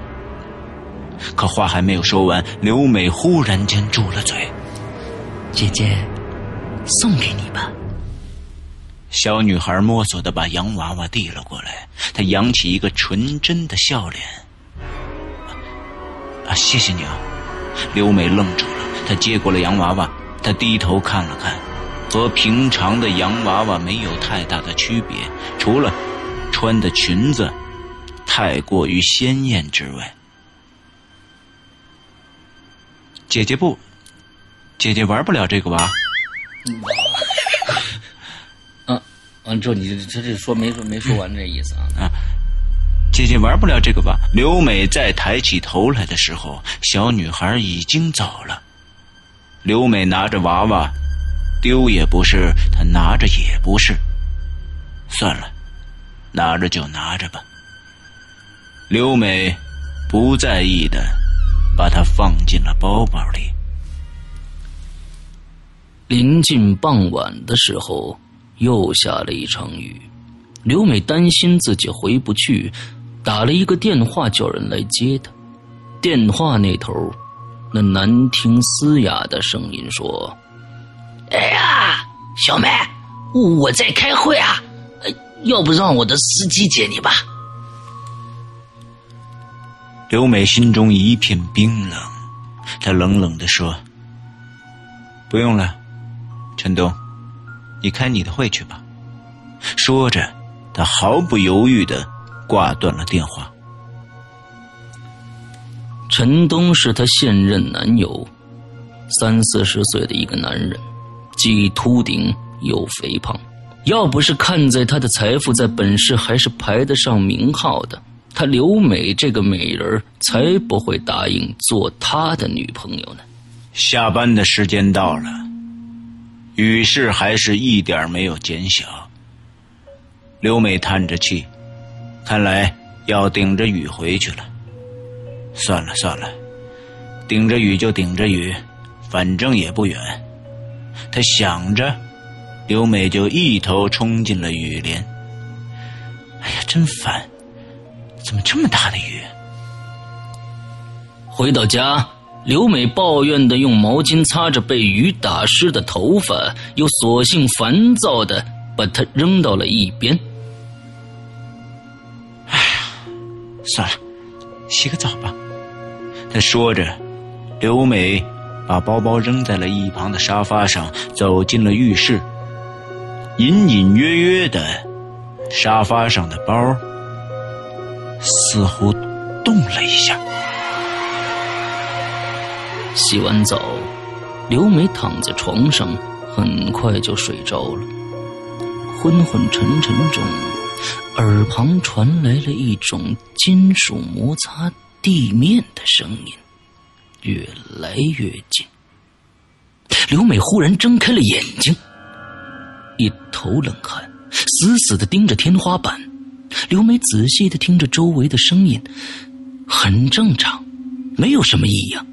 可话还没有说完，刘美忽然间住了嘴。姐姐，送给你吧。小女孩摸索的把洋娃娃递了过来，她扬起一个纯真的笑脸。啊，谢谢你啊！刘美愣住了，她接过了洋娃娃，她低头看了看，和平常的洋娃娃没有太大的区别，除了穿的裙子太过于鲜艳之外。姐姐不，姐姐玩不了这个娃？嗯，嗯之后你这这说没说没说完这意思啊？啊，姐姐玩不了这个吧？刘美再抬起头来的时候，小女孩已经走了。刘美拿着娃娃，丢也不是，她拿着也不是。算了，拿着就拿着吧。刘美不在意的。把它放进了包包里。临近傍晚的时候，又下了一场雨。刘美担心自己回不去，打了一个电话叫人来接他。电话那头，那难听嘶哑的声音说：“哎呀，小美，我在开会啊，要不让我的司机接你吧。”刘美心中一片冰冷，她冷冷的说：“不用了，陈东，你开你的会去吧。”说着，她毫不犹豫的挂断了电话。陈东是她现任男友，三四十岁的一个男人，既秃顶又肥胖，要不是看在他的财富在本市还是排得上名号的。他刘美这个美人才不会答应做他的女朋友呢。下班的时间到了，雨势还是一点没有减小。刘美叹着气，看来要顶着雨回去了。算了算了，顶着雨就顶着雨，反正也不远。他想着，刘美就一头冲进了雨帘。哎呀，真烦！怎么这么大的雨？回到家，刘美抱怨的用毛巾擦着被雨打湿的头发，又索性烦躁的把它扔到了一边。算了，洗个澡吧。他说着，刘美把包包扔在了一旁的沙发上，走进了浴室。隐隐约约的，沙发上的包。似乎动了一下。洗完澡，刘美躺在床上，很快就睡着了。昏昏沉沉中，耳旁传来了一种金属摩擦地面的声音，越来越近。刘美忽然睁开了眼睛，一头冷汗，死死的盯着天花板。刘美仔细的听着周围的声音，很正常，没有什么异样。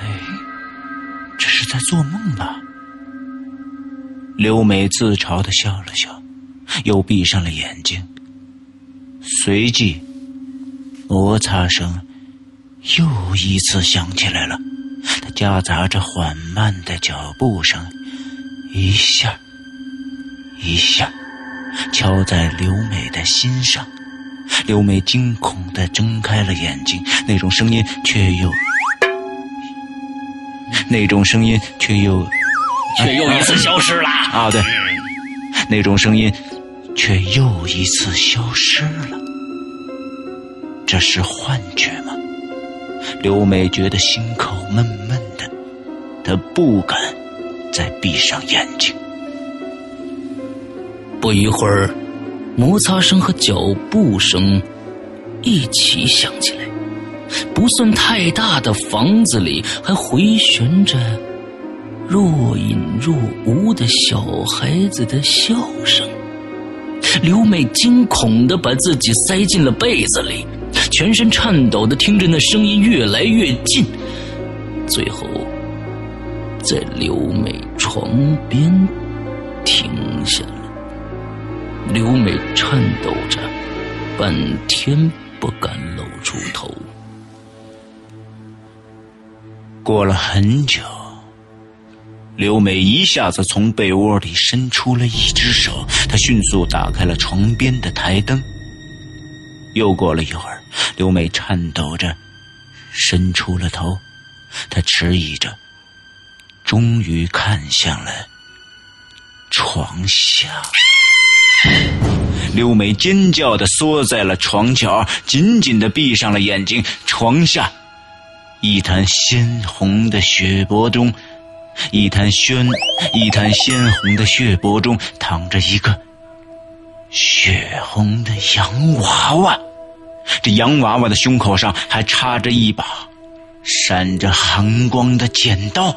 哎，这是在做梦吧？刘美自嘲的笑了笑，又闭上了眼睛。随即，摩擦声又一次响起来了，它夹杂着缓慢的脚步声，一下，一下。敲在刘美的心上，刘美惊恐的睁开了眼睛，那种声音却又，那种声音却又，却又一次消失了。啊，对，那种声音却又一次消失了。这是幻觉吗？刘美觉得心口闷闷的，她不敢再闭上眼睛。不一会儿，摩擦声和脚步声一起响起来。不算太大的房子里，还回旋着若隐若无的小孩子的笑声。刘美惊恐的把自己塞进了被子里，全身颤抖的听着那声音越来越近，最后在刘美床边停下了。刘美颤抖着，半天不敢露出头。过了很久，刘美一下子从被窝里伸出了一只手，她迅速打开了床边的台灯。又过了一会儿，刘美颤抖着伸出了头，她迟疑着，终于看向了床下。刘美尖叫的缩在了床角，紧紧的闭上了眼睛。床下，一滩鲜红的血泊中，一滩鲜一滩鲜红的血泊中躺着一个血红的洋娃娃。这洋娃娃的胸口上还插着一把闪着寒光的剪刀。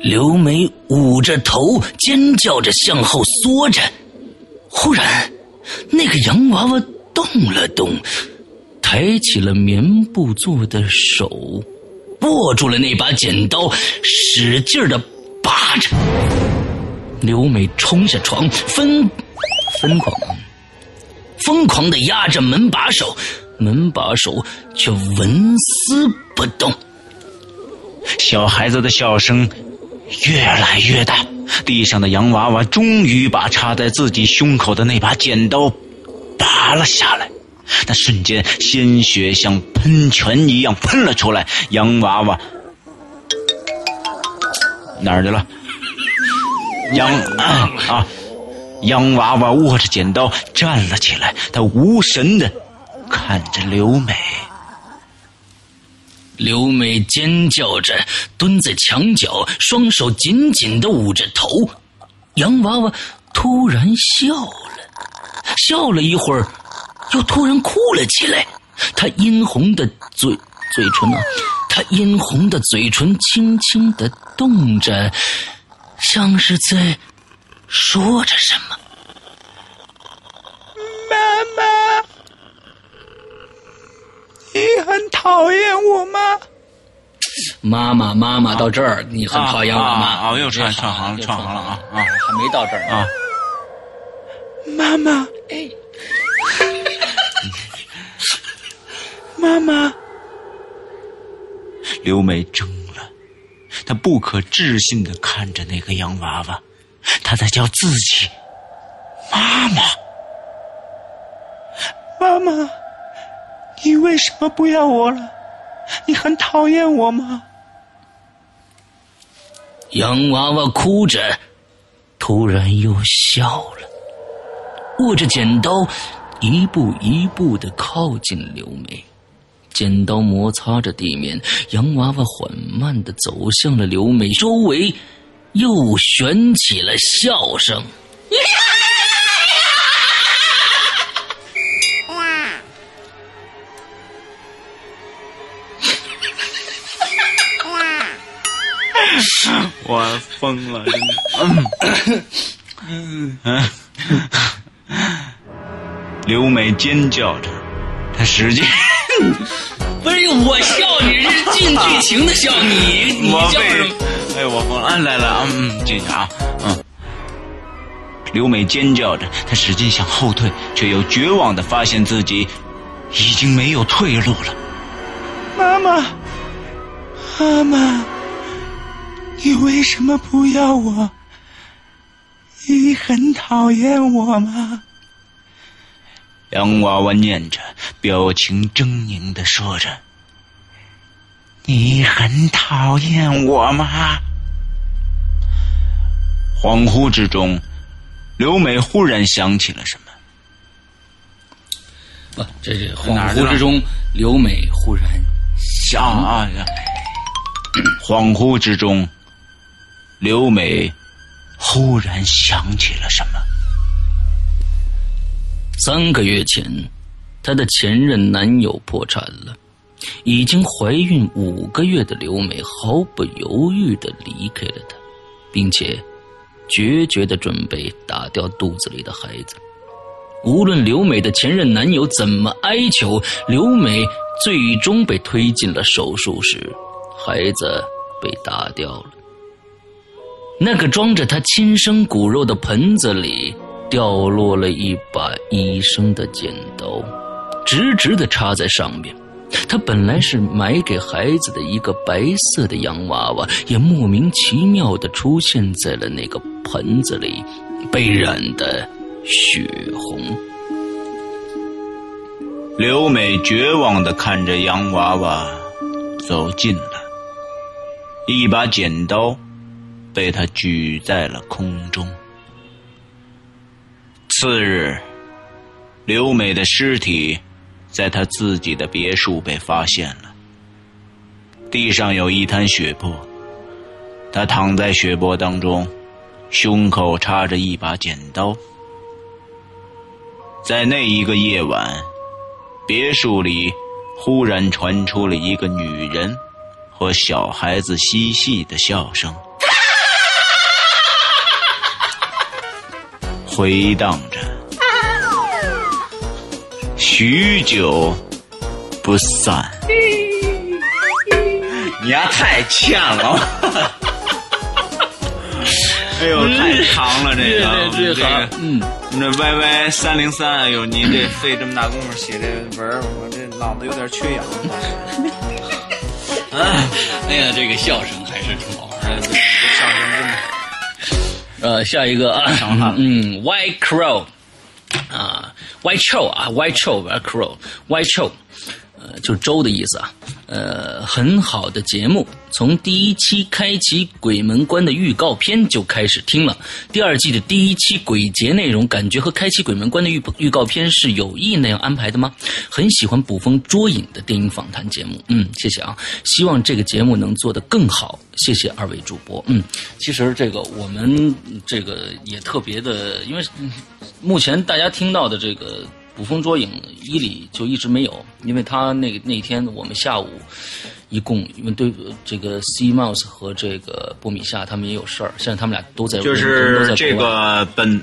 刘梅捂着头，尖叫着向后缩着。忽然，那个洋娃娃动了动，抬起了棉布做的手，握住了那把剪刀，使劲的拔着。刘美冲下床，疯疯狂疯狂的压着门把手，门把手却纹丝不动。小孩子的笑声。越来越大，地上的洋娃娃终于把插在自己胸口的那把剪刀拔了下来。那瞬间，鲜血像喷泉一样喷了出来。洋娃娃哪儿去了？洋啊！洋娃娃握着剪刀站了起来，他无神的看着刘美。刘美尖叫着蹲在墙角，双手紧紧的捂着头。洋娃娃突然笑了，笑了一会儿，又突然哭了起来。他殷红的嘴嘴唇啊，他殷红的嘴唇轻轻的动着，像是在说着什么。妈妈。你很讨厌我吗？妈妈，妈妈，到这儿你很讨厌我吗？啊，又串串行了，串行了啊啊！还没到这儿啊。妈妈，哎，[LAUGHS] 妈妈，刘梅怔了，她不可置信的看着那个洋娃娃，她在叫自己妈妈，妈妈。你为什么不要我了？你很讨厌我吗？洋娃娃哭着，突然又笑了，握着剪刀，一步一步的靠近刘梅。剪刀摩擦着地面，洋娃娃缓慢的走向了刘梅，周围又悬起了笑声。我疯了！真的嗯嗯，刘美尖叫着，她使劲。[LAUGHS] 不是我笑，你是进剧情的笑，[LAUGHS] 你你笑什么？哎，我疯了！来来，嗯，进去啊，嗯。刘美尖叫着，她使劲想后退，却又绝望的发现自己已经没有退路了。妈妈，妈妈。你为什么不要我？你很讨厌我吗？洋娃娃念着，表情狰狞的说着：“你很讨厌我吗？”恍惚之中，刘美忽然想起了什么。不，这是恍惚之中，刘美忽然想啊，恍惚之中。刘美忽然想起了什么。三个月前，她的前任男友破产了，已经怀孕五个月的刘美毫不犹豫的离开了他，并且决绝的准备打掉肚子里的孩子。无论刘美的前任男友怎么哀求，刘美最终被推进了手术室，孩子被打掉了。那个装着她亲生骨肉的盆子里，掉落了一把医生的剪刀，直直的插在上面。他本来是买给孩子的一个白色的洋娃娃，也莫名其妙的出现在了那个盆子里，被染得血红。刘美绝望的看着洋娃娃走近了，一把剪刀被他举在了空中。次日，刘美的尸体在她自己的别墅被发现了，地上有一滩血泊，她躺在血泊当中，胸口插着一把剪刀。在那一个夜晚，别墅里忽然传出了一个女人和小孩子嬉戏的笑声，回荡着，许久不散。你丫太欠了！[LAUGHS] 哎呦，太长了这个，这这个，嗯，那 Y Y 三零三，哎呦，你这费这么大功夫写这文儿，我这脑子有点缺氧。哎，[LAUGHS] 哎呀，这个笑声还是挺好玩的。哎，这笑声真的。呃，下一个啊嗯，White Crow 啊，White Crow 啊，White Crow，White Crow，White Crow，呃，就是周的意思啊。呃，很好的节目，从第一期开启鬼门关的预告片就开始听了。第二季的第一期鬼节内容，感觉和开启鬼门关的预预告片是有意那样安排的吗？很喜欢捕风捉影的电影访谈节目。嗯，谢谢啊，希望这个节目能做得更好。谢谢二位主播。嗯，其实这个我们这个也特别的，因为目前大家听到的这个捕风捉影伊里就一直没有，因为他那个那天我们下午一共因为对这个 C Mouse 和这个波米夏他们也有事儿，现在他们俩都在就是这个本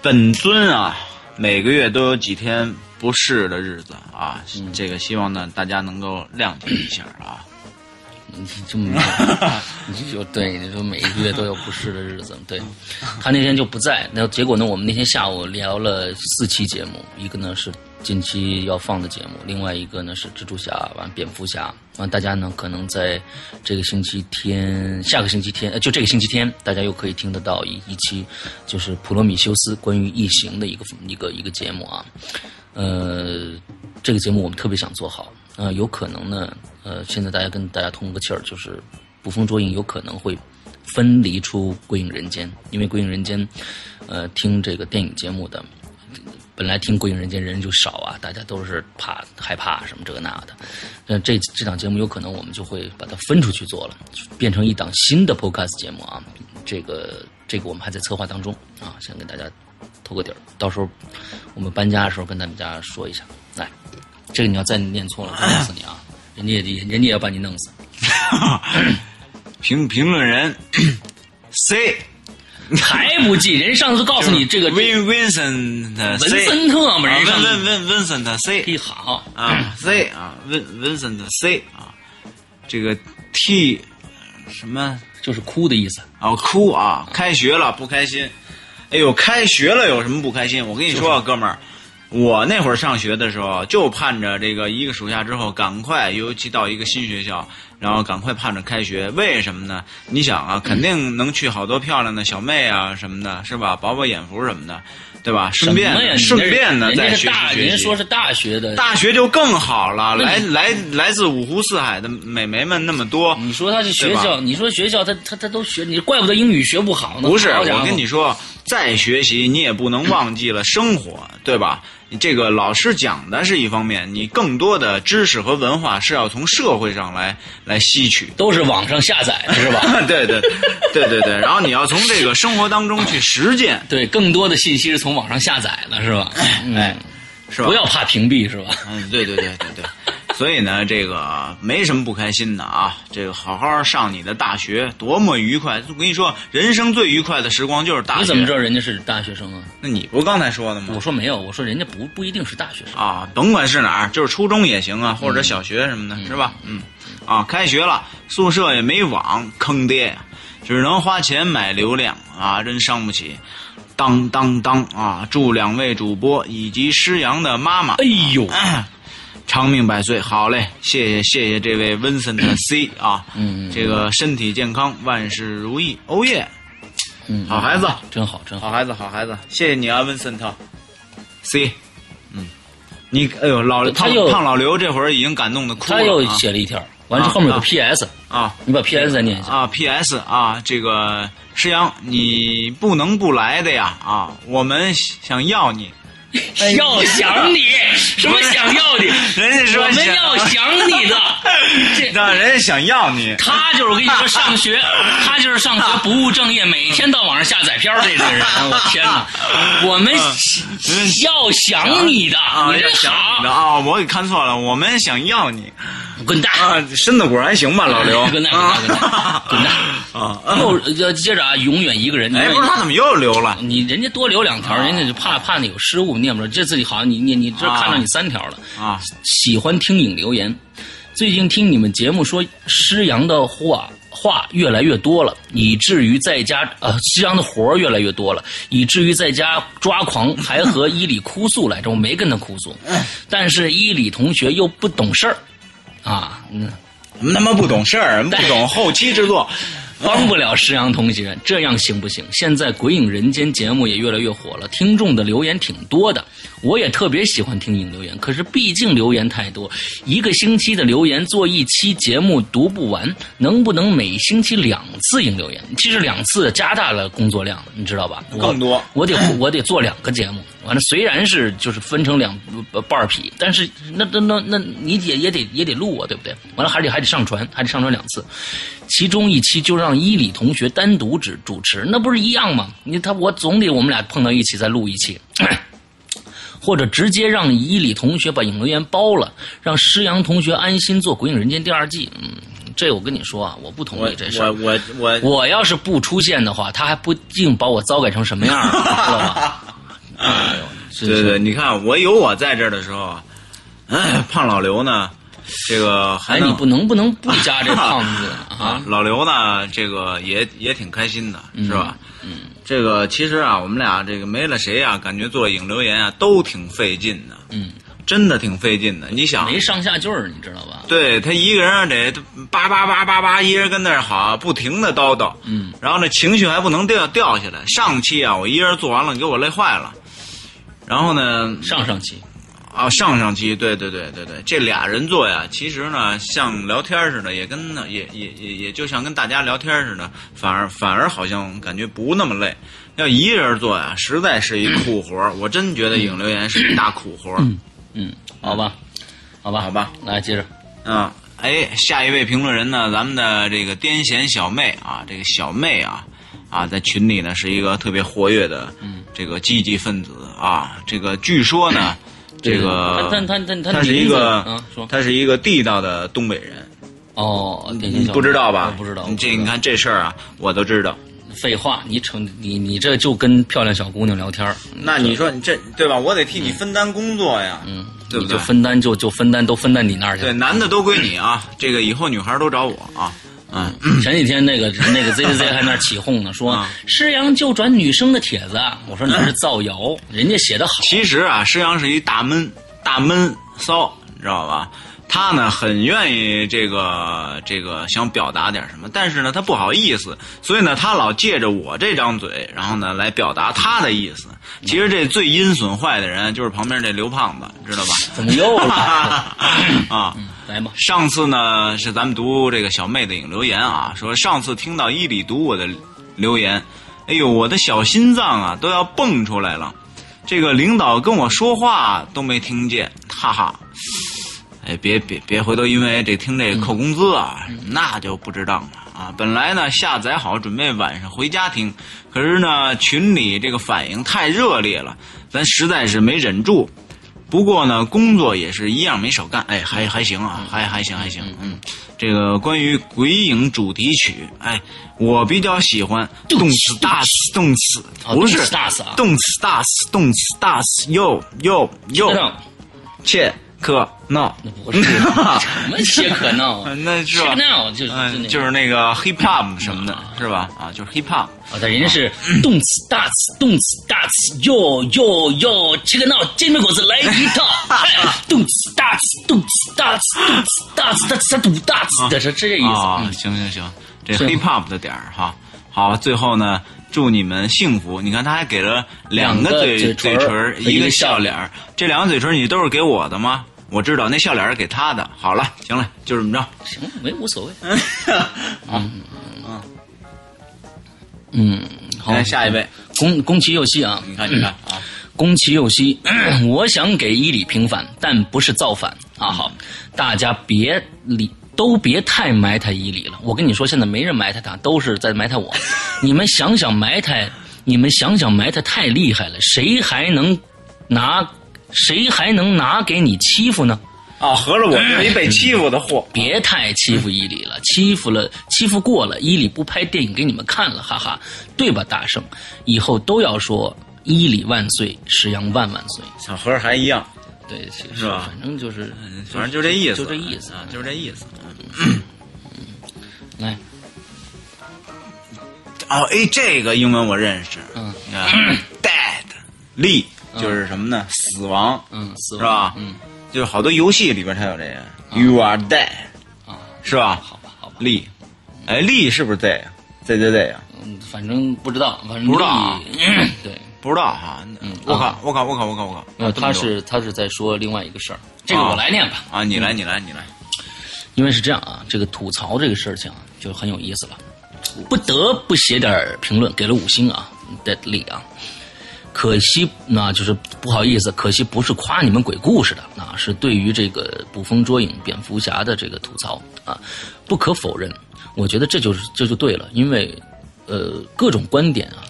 本尊啊，每个月都有几天不适的日子啊，嗯。这个希望呢大家能够谅解一下啊。你这么，[LAUGHS] 你就对你说每一个月都有不适的日子，对。他那天就不在，那结果呢，我们那天下午聊了四期节目，一个呢是近期要放的节目，另外一个呢是蜘蛛侠，完蝙蝠侠，完大家呢可能在这个星期天，下个星期天，呃，就这个星期天，大家又可以听得到一一期，就是普罗米修斯关于异形的一个一个一个节目啊，呃，这个节目我们特别想做好，呃，有可能呢，呃，现在大家跟大家通个气儿，就是捕风捉影有可能会分离出《归影人间》，因为《归影人间》，呃，听这个电影节目的，本来听《归影人间》人就少啊，大家都是怕害怕什么这个那的，那这这档节目有可能我们就会把它分出去做了，变成一档新的 Podcast 节目啊，这个这个我们还在策划当中啊，先跟大家透个底儿，到时候我们搬家的时候跟大家说一下，来。这个你要再念错了，弄死你啊！[COUGHS] 人家也人家也要把你弄死。评评论人 [COUGHS] C 还不记？人上次告诉你这个 Vin Vincent 文森特嘛，人上温温温 Vincent C 嘿好，啊 C 啊温 Vincent C 啊，这个 T 什么就是哭的意思。啊哭啊！开学了不开心，哎呦，开学了有什么不开心？我跟你说啊，哥们儿。我那会儿上学的时候，就盼着这个一个暑假之后赶快，尤其到一个新学校，然后赶快盼着开学。为什么呢？你想啊，肯定能去好多漂亮的小妹啊什么的，是吧？饱饱眼福什么的，对吧？顺便顺便呢，再学习学习。人说是大学的。大学就更好了，来来来自五湖四海的美眉们那么多。你说他是学校，你说学校他他他都学，你怪不得英语学不好呢。不是，我跟你说，再学习你也不能忘记了生活，对吧？你这个老师讲的是一方面，你更多的知识和文化是要从社会上来来吸取。都是网上下载是吧？[LAUGHS] 对对对对对，然后你要从这个生活当中去实践，[LAUGHS] 对，更多的信息是从网上下载的是吧？嗯哎，是吧？不要怕屏蔽是吧？嗯，对对对对对，所以呢，这个没什么不开心的啊。这个好好上你的大学，多么愉快！我跟你说，人生最愉快的时光就是大学。你怎么知道人家是大学生啊？那你不刚才说的吗？我说没有，我说人家不不一定是大学生。啊，甭管是哪儿，就是初中也行啊，或者小学什么的，是吧？嗯，啊，开学了，宿舍也没网，坑爹呀，只能花钱买流量啊，真伤不起。当当当啊！祝两位主播以及施阳的妈妈哎呦，[LAUGHS] 长命百岁。好嘞，谢谢谢谢这位温森特 C 啊，嗯嗯这个身体健康，万事如意。欧耶，嗯，好孩子，真好真好。好孩子，好孩子，谢谢你啊，温森特 C。嗯，你哎呦，老胖他又胖老刘这会儿已经感动的哭了、啊。他又写了一条，完了后面有个 PS，啊你把 PS 再念一下。啊，P.S. 啊，这个石阳，你不能不来的呀啊，我们想要你。要想你，什么想要你？[LAUGHS] 人家说我们要想你的，[LAUGHS] 这让人家想要你。他就是我跟你说，上学，[LAUGHS] 他就是上学不务正业，每天到网上下载片儿的这个人，我天哪！我们要想你的，啊，你这啊，我给看错了，我们想要你滚蛋！啊，身子骨还行吧，老刘？滚蛋滚蛋滚蛋滚蛋啊！又要接着啊，永远一个人。哎，不是他怎么又留了？你人家多留两条，人家就怕怕你有失误念不着。这次好像你你你这看到你三条了啊！喜欢听影留言，最近听你们节目说施阳的话话越来越多了，以至于在家呃施阳的活儿越来越多了，以至于在家抓狂，还和伊里哭诉来着。我没跟他哭诉，[LAUGHS] 但是伊里同学又不懂事儿啊，嗯。他妈不懂事儿，不懂后期制作。帮不了石阳同学，这样行不行？现在《鬼影人间》节目也越来越火了，听众的留言挺多的，我也特别喜欢听影留言。可是毕竟留言太多，一个星期的留言做一期节目读不完，能不能每星期两次影留言？其实两次加大了工作量，你知道吧？更多，我得我得做两个节目。完了，虽然是就是分成两半儿劈，但是那那那那你也也得也得录啊，对不对？完了还得还得上传，还得上传两次。其中一期就让伊里同学单独主主持，那不是一样吗？你他我总得我们俩碰到一起再录一期，或者直接让伊里同学把影留言包了，让施阳同学安心做《鬼影人间》第二季。嗯，这我跟你说啊，我不同意这事儿。我我我我要是不出现的话，他还不定把我糟改成什么样儿，[LAUGHS] 知道吧？哎呦，是对对，你看我有我在这儿的时候啊，哎，胖老刘呢，这个还哎，你不能不能不加这 [LAUGHS] 胖子啊啊，？老刘呢，这个也也挺开心的，是吧？嗯，这个其实啊，我们俩这个没了谁啊，感觉做影留言啊都挺费劲的，嗯，真的挺费劲的。你想，没上下句儿，你知道吧？对他一个人得叭叭叭叭叭，一人跟那儿好，不停的叨叨，嗯，然后那情绪还不能掉掉下来。上期啊，我一人做完了，给我累坏了。然后呢，上上期，啊，上上期，对对对对对，这俩人做呀，其实呢，像聊天似的，也跟呢，也也也也就像跟大家聊天似的，反而反而好像感觉不那么累。要一个人做呀，实在是一苦活儿 [COUGHS] 我真觉得影留言是一大苦活儿。嗯，好吧，好吧，好吧，来接着，嗯，哎，下一位评论人呢，咱们的这个癫痫小妹啊，这个小妹啊，啊，在群里呢是一个特别活跃的，嗯，这个积极分子啊。这个据说呢，这个他他他他他是一个他是一个地道的东北人，哦，你不知道吧？不知道，你这你看这事儿啊，我都知道。废话，你成你你这就跟漂亮小姑娘聊天儿那你说你这对吧？我得替你分担工作呀，嗯，对不对就？分担就就分担，都分担你那儿去对，。男的都归你啊，这个以后女孩都找我啊，嗯。前几天那个 [LAUGHS] 那个 Z Z Z 还那起哄呢，说啊施阳就转女生的帖子，我说那是造谣，人家写的好。其实啊，施阳是一大闷大闷骚，你知道吧？他呢很愿意这个这个想表达点什么，但是呢他不好意思，所以呢他老借着我这张嘴，然后呢来表达他的意思。其实这最阴损坏的人就是旁边这刘胖子，知道吧？怎么又来了？[LAUGHS] 啊，来吧，上次呢是咱们读这个小妹的影留言啊，说上次听到伊里读我的留言，哎呦，我的小心脏啊都要蹦出来了。这个领导跟我说话都没听见，哈哈。哎，别别别回头，因为这听这扣工资啊，那就不值当了啊。本来呢下载好，准备晚上回家听，可是呢群里这个反应太热烈了，咱实在是没忍住。不过呢，工作也是一样没少干，哎，还还行啊，还还行还行，嗯，这个关于鬼影主题曲，哎，我比较喜欢动词大词动词，哦不是大词啊。动词大词动词大词，哟哟哟，切克闹，那不是什么切可闹啊，[LAUGHS] 那是吧？切克？闹就是嗯，就是那个 hip hop 什么的，是吧？啊，就是 hip hop。啊，但人家是动词大词，动词大词，哟哟哟，切个闹，煎饼果子来一套，[LAUGHS] 哎动词大词，动词大词，动词大词，大词大赌大词，这是这个意思。啊，嗯行行行，这是 hip hop 的点儿哈。好，最后呢，祝你们幸福。你看他还给了两两个嘴嘴唇一个笑脸儿。这两个嘴唇你都是给我的吗？我知道那笑脸是给他的。好了，行了，就这么着。行，没无所谓。啊，[LAUGHS] 嗯，好来，下一位，宫宫崎佑希啊，你看，你看啊，宫崎佑希，[CLEARS THROAT] 我想给伊里平反，但不是造反啊！好，大家别理，都别太埋汰伊里了。我跟你说，现在没人埋汰他，都是在埋汰我。[LAUGHS] 你们想想埋汰，你们想想埋汰太厉害了，谁还能拿，谁还能拿给你欺负呢？啊，合着我是一被欺负的货。[LAUGHS] 别太欺负伊里了，欺负了，欺负过了，伊里不拍电影给你们看了，哈哈，对吧，大圣？以后都要说伊里万岁，石阳万万岁。小何还一样，对，是吧反正就是，反正就这意思，就这意思啊，就是这意思。来，哦，哎，这个英文我认识，嗯你看，dead，立就是什么呢？死亡，嗯，死是吧？嗯，就是好多游戏里边它有这个，you are dead，啊，是吧？好吧，好吧，立，哎，立是不是？z z z 啊？嗯，反正不知道，反正不知道啊对，不知道哈。嗯我靠，我靠，我靠，我靠，我靠！呃，他是他是在说另外一个事儿，这个我来念吧，啊，你来，你来，你来。因为是这样啊，这个吐槽这个事情啊，就很有意思了，不得不写点儿评论，给了五星啊，deadly 啊。可惜那就是不好意思，可惜不是夸你们鬼故事的啊，是对于这个捕风捉影、蝙蝠侠的这个吐槽啊。不可否认，我觉得这就是这就对了，因为呃各种观点啊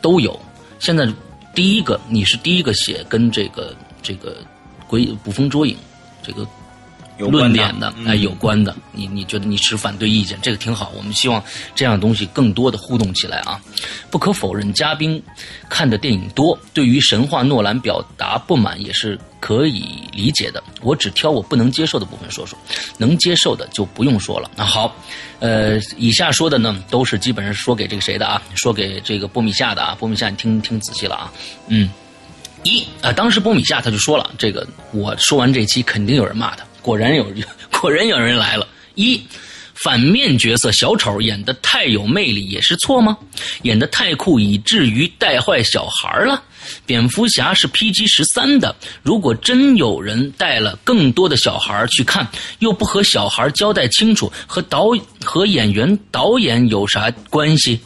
都有。现在第一个你是第一个写跟这个这个鬼捕风捉影这个论点的，嗯哎，有关的，你你觉得你持反对意见，这个挺好。我们希望这样的东西更多的互动起来啊。不可否认，嘉宾看的电影多，对于神话诺兰表达不满也是可以理解的。我只挑我不能接受的部分说说，能接受的就不用说了。那好，呃，以下说的呢，都是基本上说给这个谁的啊？说给这个波米夏的啊。波米夏，你听听仔细了啊，嗯。一啊，当时波米夏他就说了，这个我说完这期肯定有人骂他，果然有，[LAUGHS] 果然有人来了。一，反面角色小丑演的太有魅力也是错吗？演的太酷以至于带坏小孩了？蝙蝠侠是 PG 十三的，如果真有人带了更多的小孩去看，又不和小孩交代清楚，和导和演员导演有啥关系？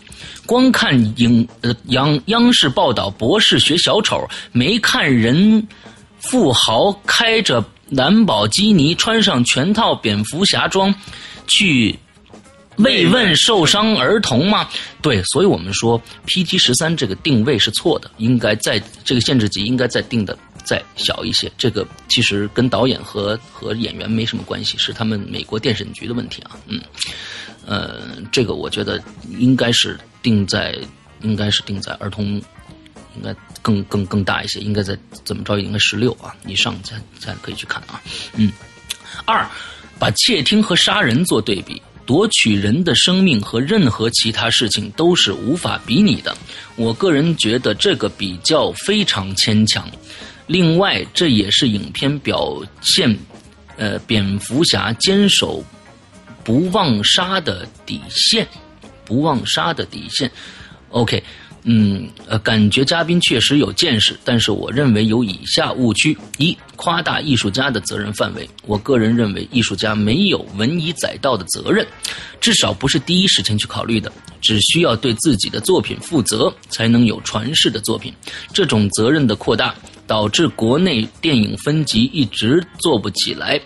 光看影呃央央视报道博士学小丑，没看人富豪开着兰博基尼，穿上全套蝙蝠侠装，去慰问受伤儿童吗？对，所以我们说 PG 十三这个定位是错的，应该在这个限制级应该再定的再小一些。这个其实跟导演和和演员没什么关系，是他们美国电审局的问题啊。嗯，呃，这个我觉得应该是定在应该是定在儿童，应该更更更大一些，应该在怎么着应该十六啊以上才才可以去看啊。嗯，二，把窃听和杀人做对比。夺取人的生命和任何其他事情都是无法比拟的。我个人觉得这个比较非常牵强。另外，这也是影片表现，呃，蝙蝠侠坚守不忘杀的底线，不忘杀的底线。OK，嗯，呃，感觉嘉宾确实有见识，但是我认为有以下误区：一、夸大艺术家的责任范围。我个人认为，艺术家没有文以载道的责任，至少不是第一时间去考虑的。只需要对自己的作品负责，才能有传世的作品。这种责任的扩大，导致国内电影分级一直做不起来。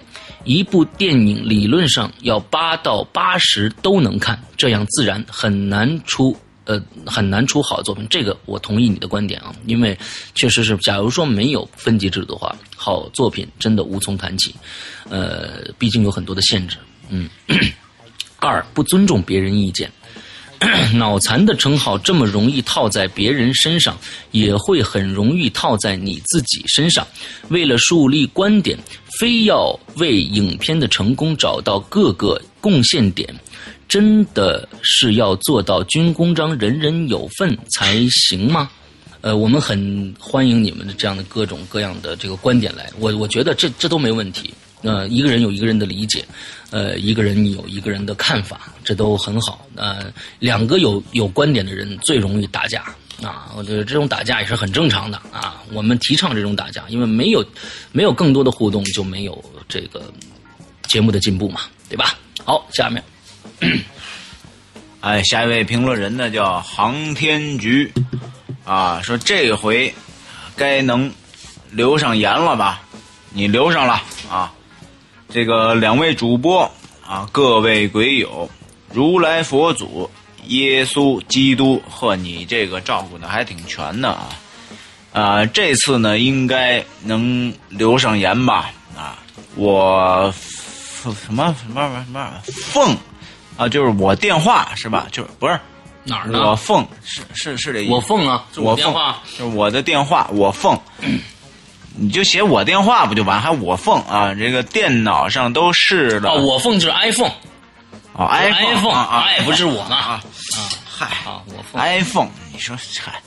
一部电影理论上要八到八十都能看，这样自然很难出呃很难出好作品。这个我同意你的观点啊，因为确实是，假如说没有分级制度的话，好作品真的无从谈起。呃，毕竟有很多的限制。嗯，二不尊重别人意见。[COUGHS] 脑残的称号这么容易套在别人身上，也会很容易套在你自己身上。为了树立观点，非要为影片的成功找到各个贡献点，真的是要做到军功章人人有份才行吗？呃，我们很欢迎你们的这样的各种各样的这个观点来，我我觉得这这都没问题。呃，一个人有一个人的理解，呃，一个人有一个人的看法，这都很好。呃，两个有有观点的人最容易打架啊，我觉得这种打架也是很正常的啊。我们提倡这种打架，因为没有没有更多的互动，就没有这个节目的进步嘛，对吧？好，下面。[CLEARS THROAT] 哎，下一位评论人呢叫航天局，啊，说这回该能留上言了吧？你留上了啊。这个两位主播啊，各位鬼友，如来佛祖、耶稣基督和你这个照顾的还挺全的啊。啊，这次呢应该能留上言吧？啊，我什么什么什么什么凤。啊，就是我电话是吧？就是不是哪儿呢？我凤是是是这意思。我凤啊，我电话就是我的电话，我凤。你就写我电话不就完？还我凤啊？这个电脑上都是了。哦，我凤就是 iPhone。哦，iPhone 啊，哎，不是我呢啊啊！嗨啊，我凤 iPhone，你说嗨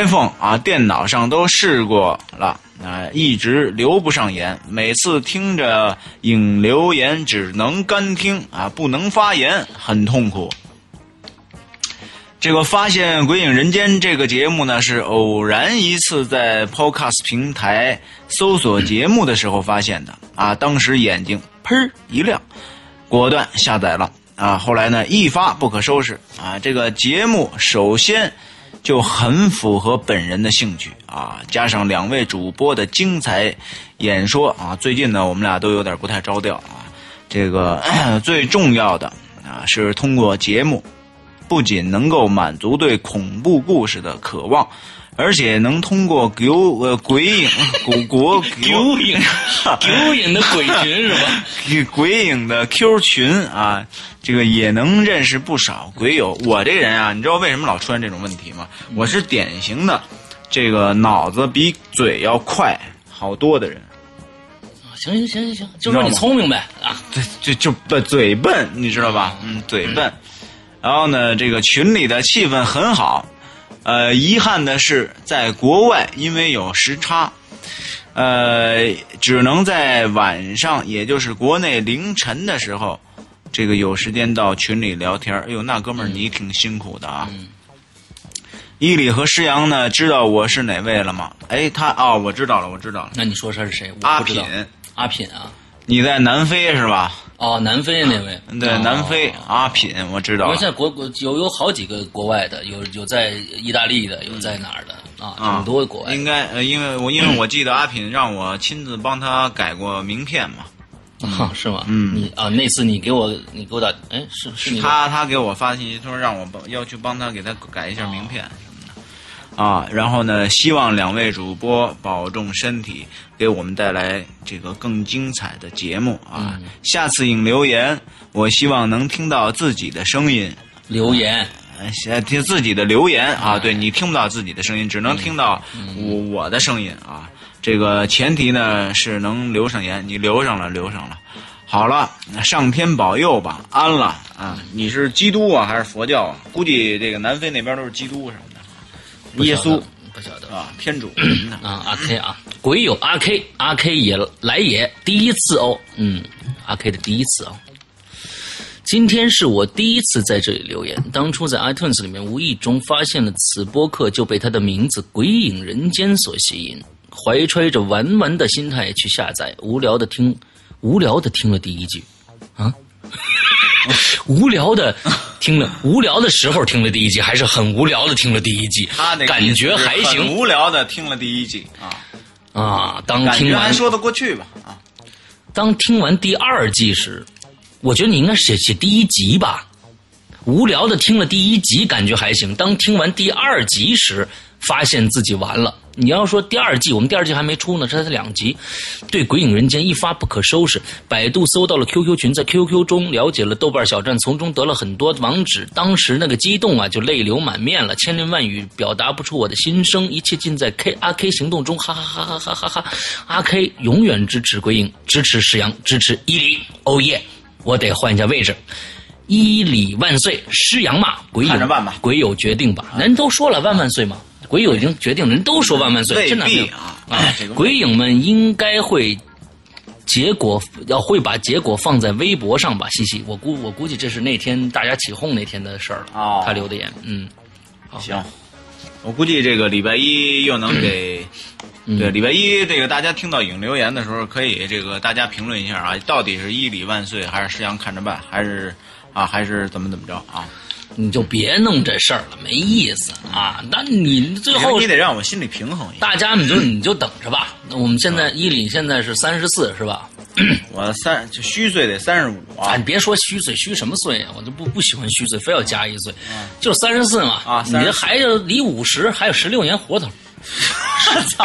，iPhone 啊，电脑上都试过了。啊，一直留不上言，每次听着影留言只能干听啊，不能发言，很痛苦。这个发现《鬼影人间》这个节目呢，是偶然一次在 Podcast 平台搜索节目的时候发现的啊，当时眼睛砰一亮，果断下载了啊。后来呢，一发不可收拾啊。这个节目首先。就很符合本人的兴趣啊，加上两位主播的精彩演说啊，最近呢我们俩都有点不太着调啊。这个 [CLEARS THROAT] 最重要的啊是通过节目，不仅能够满足对恐怖故事的渴望。而且能通过鬼呃鬼影 [LAUGHS] 古国鬼 [LAUGHS] 影鬼影的鬼群是吧？[LAUGHS] 鬼影的 Q 群啊，这个也能认识不少鬼友。我这人啊，你知道为什么老出现这种问题吗？我是典型的这个脑子比嘴要快好多的人。行行行行行，就说你聪明呗啊，对，就就笨嘴笨，你知道吧？嗯，嘴笨。然后呢，这个群里的气氛很好。呃，遗憾的是，在国外因为有时差，呃，只能在晚上，也就是国内凌晨的时候，这个有时间到群里聊天。哎呦，那哥们儿你挺辛苦的啊！伊里和施阳呢，知道我是哪位了吗？哎，他哦，我知道了，我知道了。那你说他是谁？阿品，阿品啊。你在南非是吧？哦，南非那位，对，南非阿品，我知道。因为现在国国有有好几个国外的，有有在意大利的，有在哪儿的啊？很多国外。应该呃，因为我因为我记得阿品让我亲自帮他改过名片嘛。啊，是吗？嗯。你啊，那次你给我你给我打，哎，是是他他给我发信息，他说让我帮要去帮他给他改一下名片。啊，然后呢？希望两位主播保重身体，给我们带来这个更精彩的节目啊！下次引留言，我希望能听到自己的声音。留言，先听自己的留言啊！对你听不到自己的声音，只能听到我我的声音啊！这个前提呢是能留上言，你留上了，留上了。好了，上天保佑吧，安了啊！你是基督啊，还是佛教啊？估计这个南非那边都是基督什么。耶稣。不晓得。啊，天主。啊，阿 K 啊，鬼友阿 K，阿 K 也来也第一次哦，嗯，阿 K 的第一次啊。今天是我第一次在这里留言，当初在 iTunes 里面无意中发现了此播客，就被他的名字《鬼影人间》所吸引，怀揣着玩玩的心态去下载，无聊的听，无聊的听了第一句，啊。[LAUGHS] 无聊的听了，无聊的时候听了第一集，还是很无聊的听了第一集，感觉还行。无聊的听了第一集啊啊！当听完说得过去吧啊！当听完第二季时，我觉得你应该写写第一集吧。无聊的听了第一集，感觉还行。当听完第二集时，发现自己完了。你要说第二季，我们第二季还没出呢，这才两集，对《鬼影人间》一发不可收拾。百度搜到了 QQ 群，在 QQ 中了解了豆瓣小站，从中得了很多网址。当时那个激动啊，就泪流满面了，千言万语表达不出我的心声，一切尽在 K 阿 K 行动中，哈哈哈哈哈哈哈！阿 K 永远支持鬼影，支持石阳，支持伊犁。哦耶！我得换一下位置，伊犁万岁，施阳嘛，鬼影鬼友决定吧，人都说了万万岁嘛。鬼友已经决定，人都说万万岁，真的啊！啊，鬼影们应该会结果要会把结果放在微博上吧，嘻嘻。我估我估计这是那天大家起哄那天的事儿了。哦他留的言，嗯，行，我估计这个礼拜一又能给，对，礼拜一这个大家听到影留言的时候，可以这个大家评论一下啊，到底是伊礼万岁，还是石阳看着办，还是啊，还是怎么怎么着啊？你就别弄这事儿了，没意思啊。那你最后你得让我心里平衡一下。大家你就你就等着吧。那我们现在伊里现在是三十四是吧？我三就虚岁得三十五啊，啊你别说虚岁，虚什么岁啊？我就不不喜欢虚岁，非要加一岁，就三十四嘛。啊你这还有离五十还有十六年活头。[LAUGHS] 操，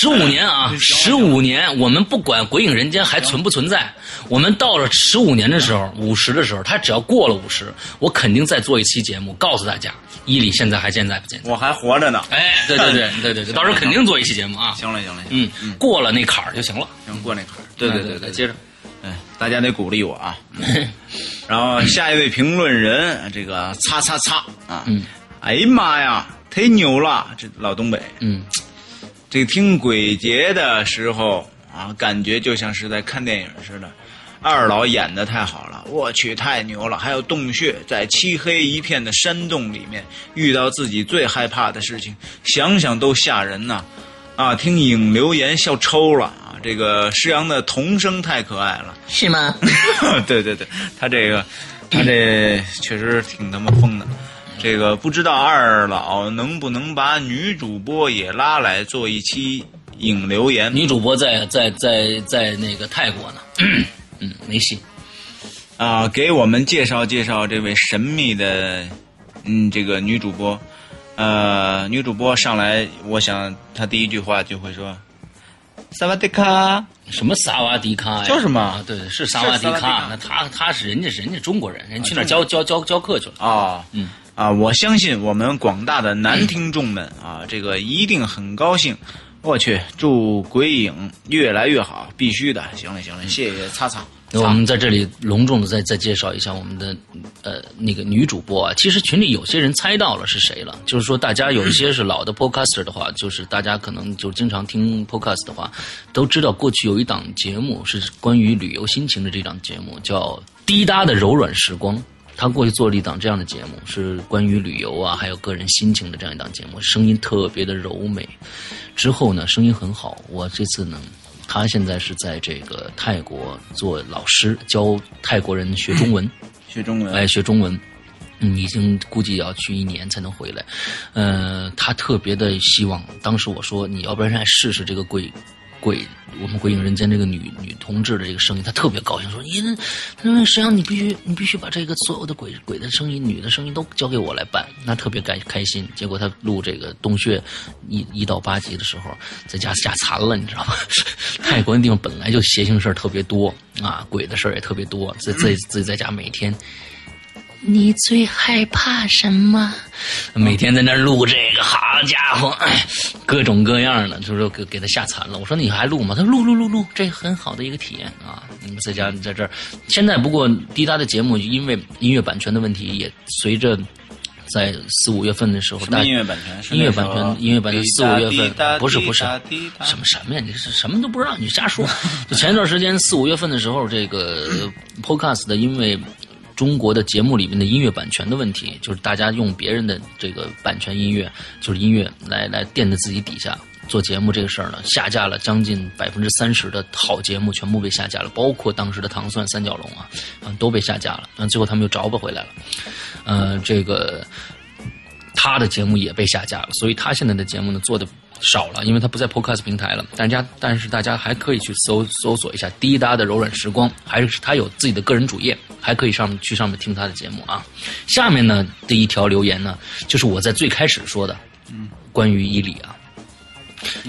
十五年啊，十五年，我们不管《鬼影人间》还存不存在，我们到了十五年的时候，五十的时候，他只要过了五十，我肯定再做一期节目，告诉大家伊里现在还健在不健在。我还活着呢。哎，对对对 [LAUGHS] 对对对，到时候肯定做一期节目啊。行了行了，行嗯，过了那坎儿就行了。行过那坎儿。对对对对，接着。哎，大家得鼓励我啊。[LAUGHS] 然后下一位评论人，这个擦擦擦啊，嗯哎呀妈呀，忒牛了！这老东北，嗯，这个听鬼节的时候啊，感觉就像是在看电影似的。二老演的太好了，我去，太牛了！还有洞穴，在漆黑一片的山洞里面遇到自己最害怕的事情，想想都吓人呐！啊，听影留言笑抽了啊！这个施阳的童声太可爱了，是吗？[LAUGHS] 对对对，他这个，他这确实挺他妈疯的。这个不知道二老能不能把女主播也拉来做一期影留言？女主播在在在在那个泰国呢，[CLEARS THROAT] 嗯，没戏。啊，给我们介绍介绍这位神秘的，嗯，这个女主播。呃，女主播上来，我想她第一句话就会说：“萨瓦迪卡。什么萨瓦迪卡呀？就是嘛啊，对，是萨瓦迪卡卡。那他他是人家人家中国人，人去那儿教教教教课去了。啊，嗯啊，我相信我们广大的男听众们啊，这个一定很高兴。我去，祝鬼影越来越好，必须的。行了行了，谢谢擦擦。我们在这里隆重的再再介绍一下我们的呃那个女主播啊，其实群里有些人猜到了是谁了，就是说大家有一些是老的 podcaster 的话，就是大家可能就经常听 podcast 的话，都知道过去有一档节目是关于旅游心情的这档节目，叫《滴答的柔软时光》。他过去做了一档这样的节目，是关于旅游啊，还有个人心情的这样一档节目，声音特别的柔美。之后呢，声音很好。我这次呢，他现在是在这个泰国做老师，教泰国人学中文，学中文，哎，学中文。嗯，已经估计要去一年才能回来。呃，他特别的希望，当时我说你要不然来试试这个鬼鬼，我们鬼影人间这个女女同志的这个声音，她特别高兴，说你，他说实际上你必须你必须把这个所有的鬼鬼的声音、女的声音都交给我来办，那特别开开心。结果他录这个洞穴一一到八集的时候，在家吓残了，你知道吗？泰国那地方本来就邪性事儿特别多啊，鬼的事儿也特别多，自自己自己在家每天。你最害怕什么？每天在那录这个，好家伙，哎各种各样的，就是说给给他吓惨了。我说你还录吗？他说录录录录，这很好的一个体验啊！你们在家在这儿，现在不过滴答的节目因为音乐版权的问题，也随着在四五月份的时候，音乐版权？是音乐版权，音乐版权四五月份不是不是什么什么呀？你是什么都不知道，你瞎说。就前一段时间四五月份的时候，这个 [LAUGHS] Podcast 的因为中国的节目里面的音乐版权的问题，就是大家用别人的这个版权音乐，就是音乐来来垫在自己底下做节目这个事儿呢，下架了将近百分之三十的好节目，全部被下架了，包括当时的糖蒜三角龙啊，啊都被下架了。嗯，最后他们又找补回来了。呃，这个他的节目也被下架了，所以他现在的节目呢做的少了，因为他不在 Podcast 平台了。大家，但是大家还可以去搜搜索一下滴答的柔软时光，还是他有自己的个人主页，还可以上去上面听他的节目啊。下面呢，第一条留言呢，就是我在最开始说的，嗯，关于伊里啊，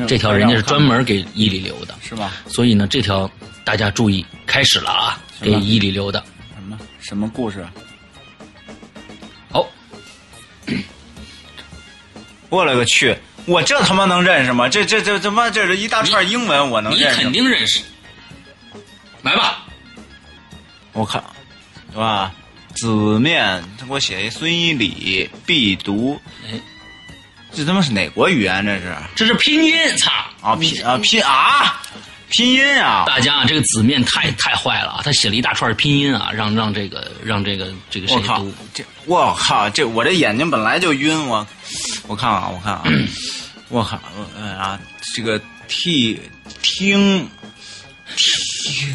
这条人家是专门给伊里留的，是吧？所以呢，这条大家注意，开始了啊，给伊里留的。什么什么故事？好，我勒个去！我这他妈能认识吗？这这这他妈这是一大串英文，我能认识你？肯定认识，来吧。我看，是吧？子面，他给我写一孙一礼必读，哎，这他妈是哪国语言？这是这是拼音，操！啊拼啊拼啊！拼音啊，大家啊，这个子面太太坏了啊！他写了一大串拼音啊，让让这个让这个这个谁读？，这我靠，这我这眼睛本来就晕，我我看啊，我看啊，[CLEARS THROAT] 我靠，呃啊，这个 t 听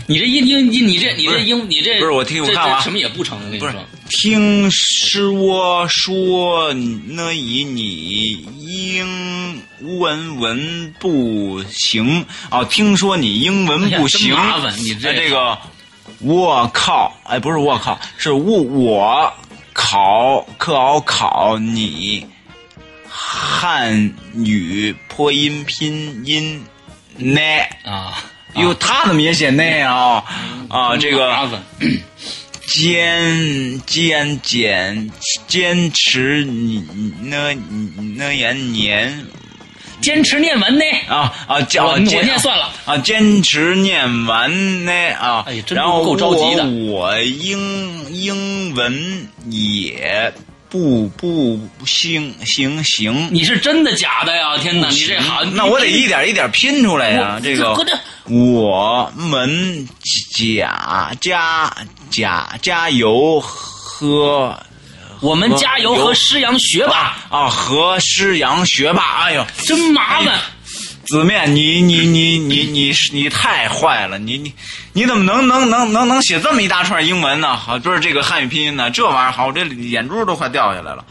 你这一听你你这你这英你这不是我听我看完这什么也不成，我跟你不是说。听说说那以你英文文不行。啊，听说你英文不行，麻烦你这哎这个我靠，哎不是我靠，是我我考考考你汉语破音拼音呢。啊，哟，他怎么也写那啊？啊，这个 [CLEARS THROAT] 坚坚坚坚持你呢呢言年坚持念完呢。啊啊，叫我我念算了啊，坚持念完呢啊，哎呀真然后够着急的我我英英文也不不行行行，你是真的假的呀？天哪，你这好，那我得一点一点拼出来呀，这个。我们加加加加油喝我们加油和师阳学霸，啊和师阳学霸，哎呦，真麻烦。子面，你你你你你是你太坏了，你你你怎么能能能能能写这么一大串英文呢？好，不是这个汉语拼音呢？这玩意儿好，我这眼珠都快掉下来了。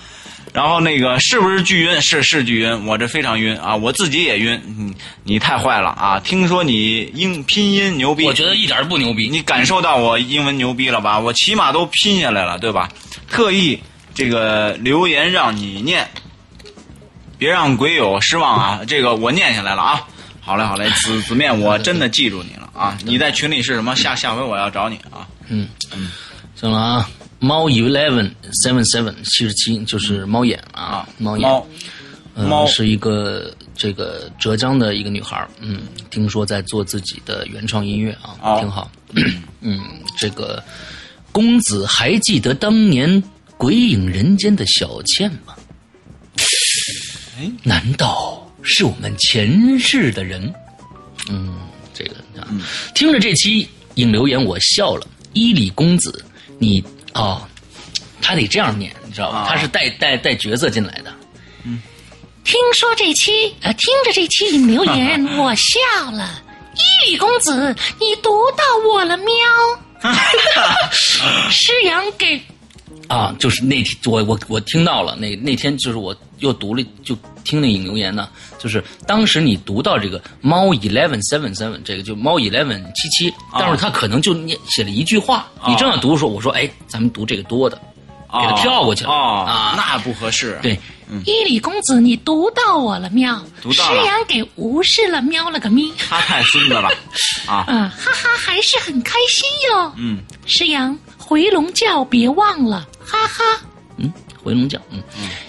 然后那个是不是巨晕？是是巨晕，我这非常晕啊！我自己也晕。你你太坏了啊！听说你英拼音牛逼，我觉得一点都不牛逼。你感受到我英文牛逼了吧？我起码都拼下来了，对吧？特意这个留言让你念，别让鬼友失望啊！这个我念下来了啊。好嘞，好嘞，子子面，我真的记住你了啊！你在群里是什么？下下回我要找你啊！嗯嗯，行了啊，猫 eleven seven seven 七十七就是猫眼啊啊，，猫眼，猫呃是一个这个浙江的一个女孩儿，嗯，听说在做自己的原创音乐啊，哦挺好。[CLEARS THROAT] 嗯，这个公子还记得当年鬼影人间的小倩吗？哎难道是我们前世的人？嗯，这个啊，听着这期引留言，我笑了。伊里公子，你哦，他得这样念，你知道吧？啊他是带带带角色进来的。嗯听说这期，呃，听着这期引留言，[LAUGHS] 我笑了。伊里公子，你读到我了喵？[LAUGHS] [LAUGHS] 师阳给啊，就是那天我我我听到了，那那天就是我又读了，就听那引留言呢，就是当时你读到这个猫 eleven seven seven 这个就猫 eleven 七七，但是他可能就念写了一句话，你正要读的时候，我说哎，咱们读这个多的，给他跳过去了哦，啊，那不合适。对，伊里公子，你读到我了喵？读到了师阳给无视了喵了个咪。他太孙子了 [LAUGHS] 啊！啊，哈哈，还是很开心哟。嗯，诗阳回笼觉别忘了，哈哈。嗯，回笼觉，嗯，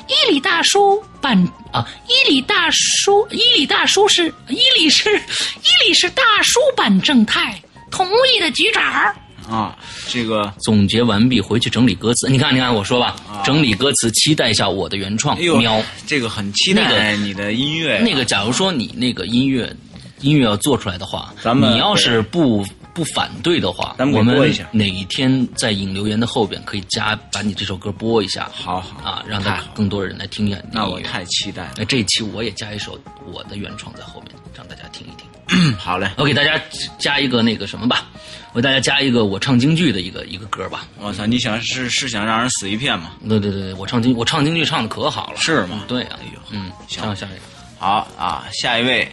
伊里大叔版啊，伊里大叔，伊里大叔是伊里是伊里是大叔版正太，同意的局长儿。啊，这个总结完毕，回去整理歌词。你看，你看，我说吧，整理歌词，期待一下我的原创啊哎呦喵。，这个很期那待个你的音乐啊。那个，假如说你那个音乐音乐要做出来的话，咱们你要是不不反对的话，咱们我们哪一天在引留言的后边可以加把你这首歌播一下，好好啊，让他更多人来听一下。那我太期待了。那这一期我也加一首我的原创在后面，让大家听一听。[CLEARS THROAT] 好嘞，我给大家加一个那个什么吧，我给大家加一个我唱京剧的一个一个歌吧。我操！你想是是想让人死一片吗？对对对，我唱京我唱京剧唱的可好了。是吗对啊，哎呦嗯，行唱下一个。好啊，下一位，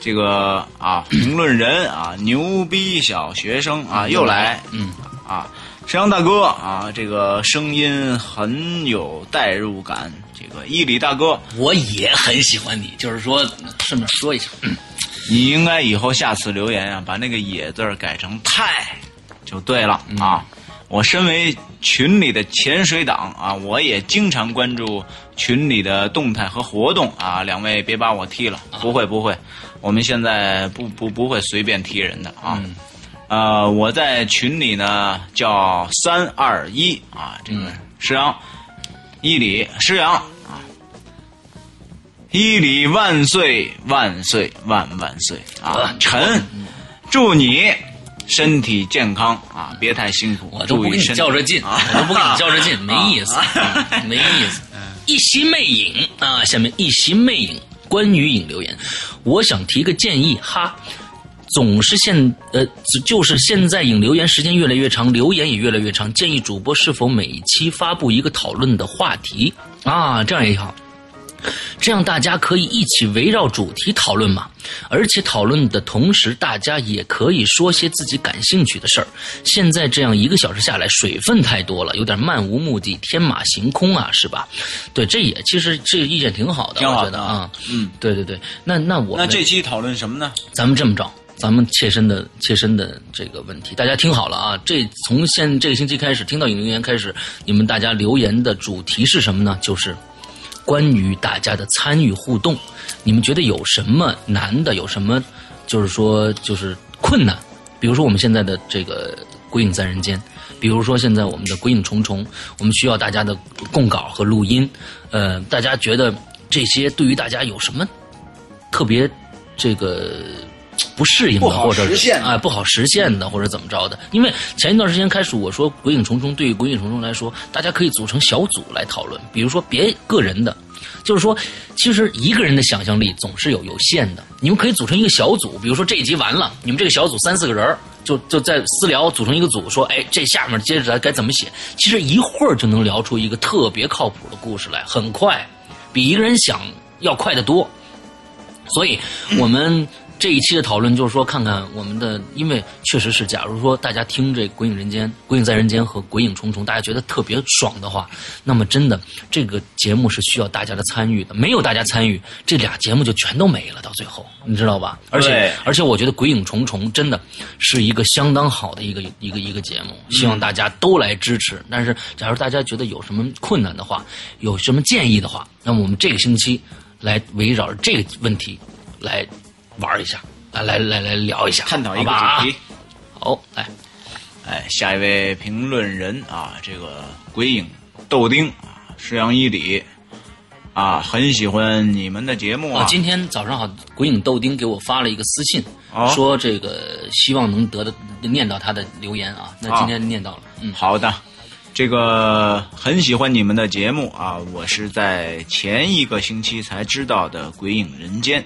这个啊，评论人啊，牛逼小学生啊，又来，嗯啊，沈阳大哥啊，这个声音很有代入感。这个伊里大哥，我也很喜欢你，就是说顺便说一下，嗯你应该以后下次留言啊，把那个“野”字改成“太”，就对了啊。我身为群里的潜水党啊，我也经常关注群里的动态和活动啊。两位别把我踢了，不会不会，我们现在不不不会随便踢人的啊。呃，我在群里呢叫三二一啊，这个石阳，伊里石阳。啊，伊里万岁万岁万万岁啊！臣祝你身体健康啊，别太辛苦，我都不跟你较这劲，啊，我都不跟你较这劲，没意思，嗯 [LAUGHS] 没意思。一袭魅影啊，下面一袭魅影关于影留言，我想提个建议哈。总是现呃，就是现在影留言时间越来越长，留言也越来越长。建议主播是否每一期发布一个讨论的话题啊？这样也好，这样大家可以一起围绕主题讨论嘛。而且讨论的同时，大家也可以说些自己感兴趣的事儿。现在这样一个小时下来，水分太多了，有点漫无目的、天马行空啊，是吧？对，这也其实这个意见挺好的，挺好的我觉得啊。嗯，对对对，那那我那这期讨论什么呢？咱们这么着，咱们切身的切身的这个问题，大家听好了啊！这从现这个星期开始，听到影留言开始，你们大家留言的主题是什么呢？就是关于大家的参与互动。你们觉得有什么难的？有什么就是说就是困难？比如说我们现在的这个《鬼影在人间》，比如说现在我们的《鬼影重重》，我们需要大家的供稿和录音。呃，大家觉得这些对于大家有什么特别这个不适应的，或者实现啊、不好实现的，或者怎么着的？因为前一段时间开始我说《鬼影重重》对于《鬼影重重》来说，大家可以组成小组来讨论，比如说别个人的。就是说，其实一个人的想象力总是有有限的。你们可以组成一个小组，比如说这一集完了，你们这个小组三四个人儿就就在私聊组成一个组，说，哎，这下面接着该怎么写？其实一会儿就能聊出一个特别靠谱的故事来，很快，比一个人想要快得多。所以，我们这一期的讨论就是说，看看我们的，因为确实是，假如说大家听这《鬼影人间》《鬼影在人间》和《鬼影重重》，大家觉得特别爽的话，那么真的这个节目是需要大家的参与的。没有大家参与，这俩节目就全都没了，到最后，你知道吧？而且，而且我觉得《鬼影重重》真的是一个相当好的一个一个一个节目，希望大家都来支持。但是，假如大家觉得有什么困难的话，有什么建议的话，那么我们这个星期来围绕着这个问题来玩一下，啊，来来来聊一下，探讨一个主题。好，来，哎，下一位评论人啊，这个鬼影豆丁啊，石阳一里啊，很喜欢你们的节目啊。我今天早上好，鬼影豆丁给我发了一个私信，哦说这个希望能得到念到他的留言啊。那今天念到了，嗯，好的，这个很喜欢你们的节目啊，我是在前一个星期才知道的《鬼影人间》，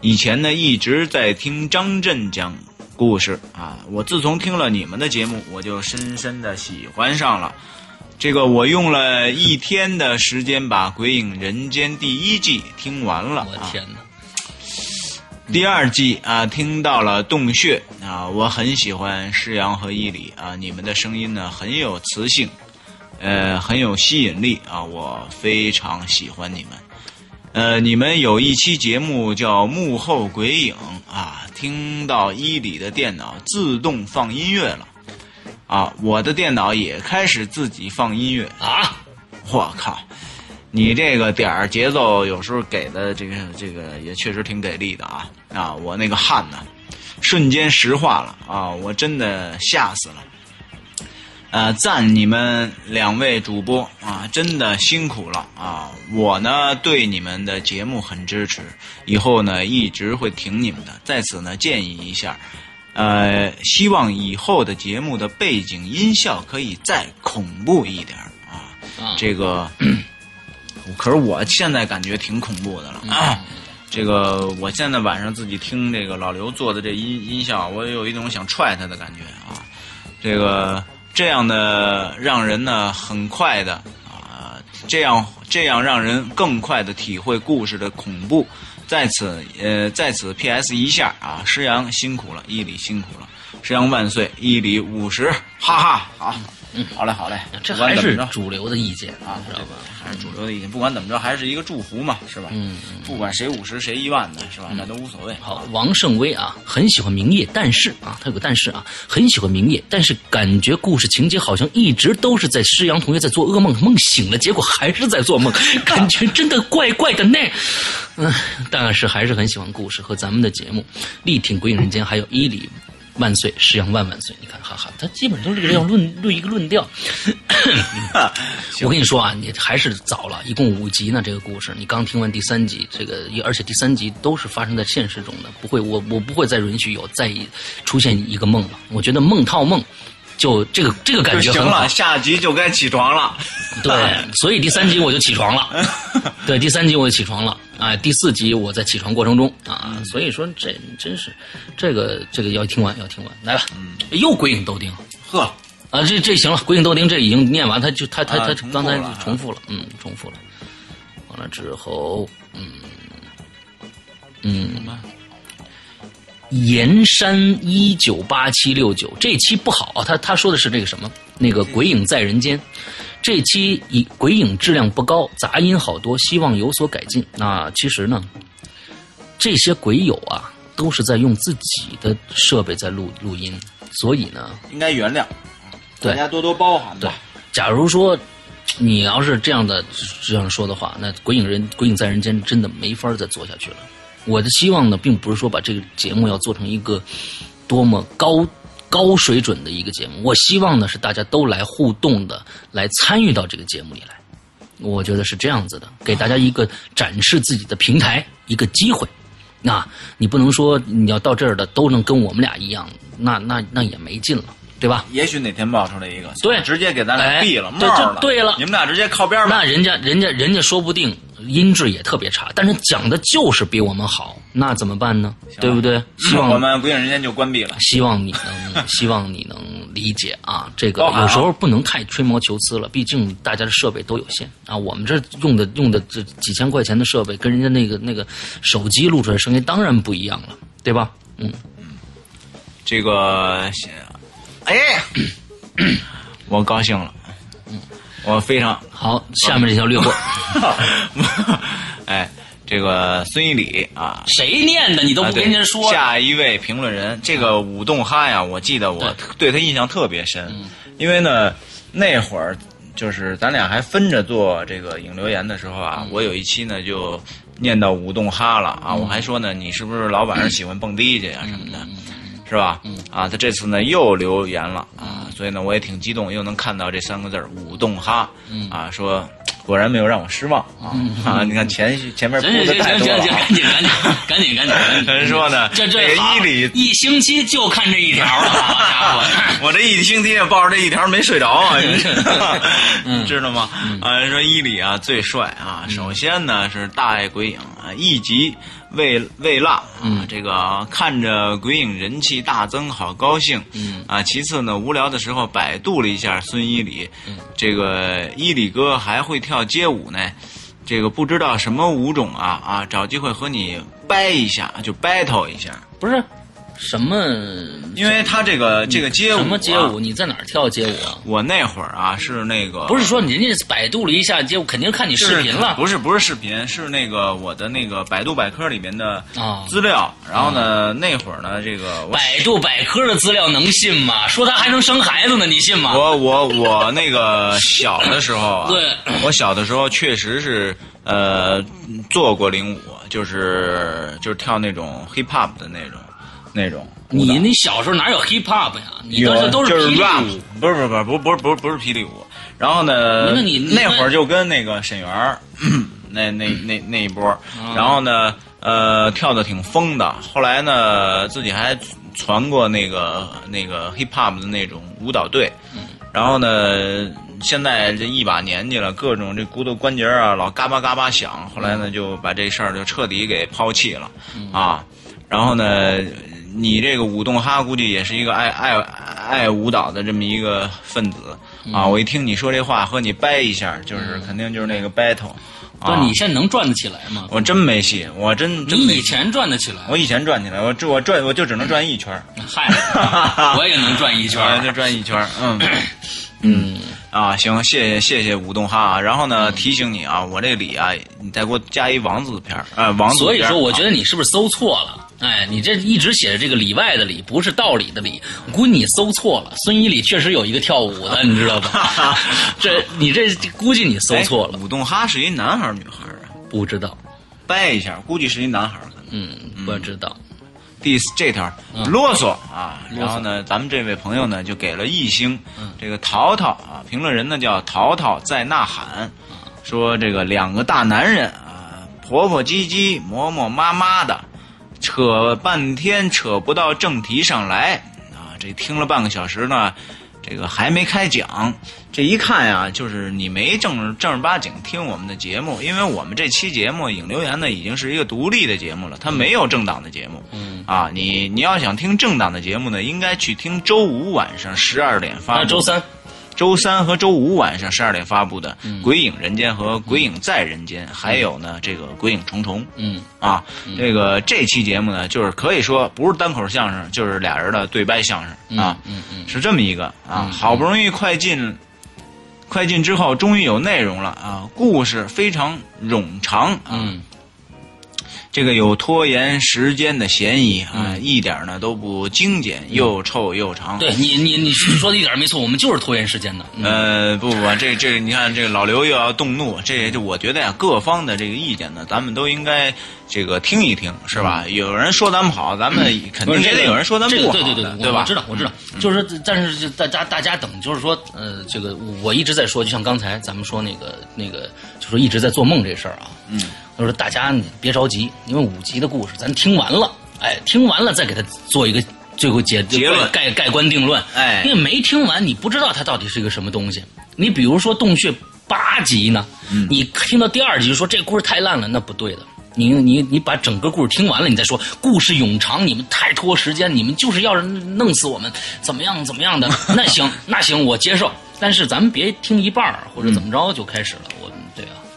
以前呢一直在听张震讲故事啊，我自从听了你们的节目，我就深深的喜欢上了。这个我用了一天的时间把《鬼影人间》第一季听完了啊，我天哪，第二季啊，听到了洞穴啊，我很喜欢施阳和伊里啊，你们的声音呢很有磁性，呃，很有吸引力啊，我非常喜欢你们。呃，你们有一期节目叫《幕后鬼影》啊，听到伊里的电脑自动放音乐了，啊，我的电脑也开始自己放音乐，啊，我靠，你这个点儿节奏有时候给的这个这个也确实挺给力的啊啊！我那个汗呢，瞬间石化了啊！我真的吓死了。呃，赞你们两位主播啊，真的辛苦了啊！我呢对你们的节目很支持，以后呢一直会挺你们的。在此呢建议一下，呃，希望以后的节目的背景音效可以再恐怖一点啊。啊这个，[CLEARS THROAT] 可是我现在感觉挺恐怖的了啊。这个，我现在晚上自己听这个老刘做的这音音效，我有一种想踹他的感觉啊。这个这样的让人呢很快的啊，这样这样让人更快的体会故事的恐怖。在此呃，在此 P.S. 一下啊，施阳辛苦了，伊里辛苦了，施阳万岁，伊里五十，哈哈，好，嗯，好嘞，好嘞，这还是主流的意见啊，知道吧？还是主流的意见，不管怎么着，还是一个祝福嘛，是吧？嗯，不管谁五十谁一万的，是吧？那都无所谓。好，王胜威啊，很喜欢明夜，但是啊，他有个但是啊，很喜欢明夜，但是感觉故事情节好像一直都是在施阳同学在做噩梦，梦醒了，结果还是在做梦，[LAUGHS] 感觉真的怪怪的呢。嗯，但是还是很喜欢故事和咱们的节目，力挺鬼影人间，还有伊里。万岁，石羊万万岁。你看，哈哈，他基本都是这样 [LAUGHS] 论论一个论调。[LAUGHS] [LAUGHS] 我跟你说啊，你还是早了，一共五集呢。这个故事，你刚听完第三集，这个而且第三集都是发生在现实中的，不会，我我不会再允许有再出现一个梦了。我觉得梦套梦，就这个这个感觉很好行了，。下集就该起床了。[LAUGHS] 对，所以第三集我就起床了。[LAUGHS] 对，第三集我就起床了。啊，第四集我在起床过程中啊，所以说这真是这个这个要听完要听完，来吧，又鬼影豆丁呵，啊，这这行了，鬼影豆丁这已经念完，他就他他他刚才了重复了，嗯，重复了。完了之后，嗯嗯，盐山一九八七六九这期不好啊，他他说的是这个什么？那个《鬼影在人间》，这期以鬼影质量不高，杂音好多，希望有所改进。那其实呢，这些鬼友啊，都是在用自己的设备在录录音，所以呢，应该原谅，对大家多多包涵对吧。，假如说你要是这样的这样说的话，那《鬼影人鬼影在人间》真的没法再做下去了。我的希望呢，并不是说把这个节目要做成一个多么高高水准的一个节目，我希望呢是大家都来互动的，来参与到这个节目里来。我觉得是这样子的，给大家一个展示自己的平台，一个机会。那你不能说你要到这儿的都能跟我们俩一样，那那那也没劲了，对吧？也许哪天冒出来一个，对直接给咱俩哎毙了，对了你们俩直接靠边吧。那人家人家人家说不定音质也特别差，但是讲的就是比我们好，那怎么办呢？对不对？希望 [LAUGHS] 我们鬼影人间就关闭了。希望你能希望你能理解啊，这个有时候不能太吹毛求疵了，毕竟大家的设备都有限啊。我们这用的用的这几千块钱的设备，跟人家那个那个手机录出来声音当然不一样了，对吧？嗯，这个，哎，[CLEARS THROAT] 我高兴了，我非常，好，下面这条略过，[LAUGHS] 哎，这个孙一礼啊，谁念的你都不跟人家说，下一位评论人，这个武动哈呀，我记得我对。他印象特别深，嗯。因为呢那会儿就是咱俩还分着做这个影留言的时候啊，嗯。我有一期呢就念到武动哈了啊，我还说呢你是不是老晚上喜欢蹦迪去啊什么的。嗯是吧？嗯啊，他这次呢又留言了啊，所以呢我也挺激动，又能看到这三个字儿“武动哈”，嗯啊，说果然没有让我失望啊啊！你看前前面铺行行的行行行，太多了啊。赶紧赶紧赶紧赶紧赶紧！人说呢这这这个好伊里一星期就看这一条了，好家伙！[LAUGHS] 我这一星期也抱着这一条没睡着啊，[LAUGHS] 嗯知道吗？啊，人说伊里啊最帅啊，首先呢是大爱鬼影啊，一集未未落啊，这个看着鬼影人气大增，好高兴。嗯啊，其次呢，无聊的时候百度了一下孙伊里，这个伊里哥还会跳街舞呢。这个不知道什么舞种啊啊，找机会和你掰一下，就 battle 一下，不是什么因为他这个这个街舞、啊、什么街舞，你在哪儿跳街舞啊？我那会儿啊是那个不是说人家百度了一下街舞，肯定看你视频了。不是不是视频，是那个我的那个百度百科里面的啊资料。然后呢，那会儿呢，这个百度百科的资料能信吗？说他还能生孩子呢，你信吗？我我我那个小的时候啊，[LAUGHS] 对我小的时候确实是呃做过领舞，就是就是跳那种 hip hop 的那种那种。你你小时候哪有 hip hop 呀？你都是都是霹雳 rap，舞。不是不是不是不是不是不是不是霹雳舞。然后呢，那你你那会儿就跟那个沈源儿那那那那一波，然后呢，呃，跳的挺疯的。后来呢，自己还传过那个那个 hip hop 的那种舞蹈队。然后呢，现在这一把年纪了，各种这骨头关节啊老嘎巴嘎巴响。后来呢，就把这事儿就彻底给抛弃了啊。然后呢，你这个舞动哈估计也是一个爱爱爱舞蹈的这么一个分子啊！我一听你说这话，和你掰一下，就是肯定就是那个 battle 不，啊！你现在能转得起来吗？我真没戏，我真。你以前转得起来？我以前转起来，我这我转我就只能转一圈儿，嗨，[LAUGHS] 我也能转一圈就转一圈儿，嗯。[COUGHS] 嗯，啊，行，谢谢谢谢武动哈啊。然后呢，提醒你啊，我这里啊，你再给我加一王字片儿啊，王字。所以说，我觉得得你是不是搜错了？哎，你这一直写着这个里外的里，不是道理的理，我估计你搜错了。孙一里确实有一个跳舞的，你知道吧？[LAUGHS] 这你这估计你搜错了，武动哈是一男孩儿女孩儿啊？不知道，掰一下，估计是一男孩儿可能。嗯，不知道。第这条啰嗦啊，然后呢，咱们这位朋友呢就给了一星，嗯。这个淘淘啊，评论人呢叫淘淘在呐喊，说这个两个大男人啊，婆婆唧唧，磨磨妈妈的，扯半天扯不到正题上来啊，这听了半个小时呢。这个还没开讲，这一看呀，就是你没正正儿八经听我们的节目，因为我们这期节目《影留言》呢已经是一个独立的节目了，它没有政党的节目。嗯，啊，你你要想听政党的节目呢，应该去听周五晚上十二点发周三，周三和周五晚上十二点发布的嗯《鬼影人间》和《鬼影在人间》，还有呢这个《鬼影重重》嗯。啊，这个这期节目呢，就是可以说不是单口相声，就是俩人的对掰相声啊，嗯嗯。是这么一个啊，好不容易快进，快进之后终于有内容了啊，故事非常冗长啊，嗯这个有拖延时间的嫌疑啊，嗯一点呢都不精简，又臭又长。对你你你说的一点没错，我们就是拖延时间的。嗯呃，不不，这这，你看这个老刘又要动怒，这这，我觉得呀，各方的这个意见呢，咱们都应该这个听一听，是吧？有人说咱们好，咱们肯定也得有人说咱们不好对对对，对吧？我知道我知道，就是说，但是就大家大家等，就是说，呃，这个我一直在说，就像刚才咱们说那个那个，就说一直在做梦这事儿啊。嗯，我说大家你别着急，因为五集的故事咱听完了，哎，听完了再给他做一个最后结结论盖盖棺定论。哎因为没听完，你不知道它到底是一个什么东西。你比如说洞穴八集呢，嗯你听到第二集说这故事太烂了，那不对的。你你你把整个故事听完了，你再说故事冗长，你们太拖时间，你们就是要弄死我们，怎么样怎么样的？[LAUGHS] 那行那行我接受，但是咱们别听一半儿或者怎么着就开始了。我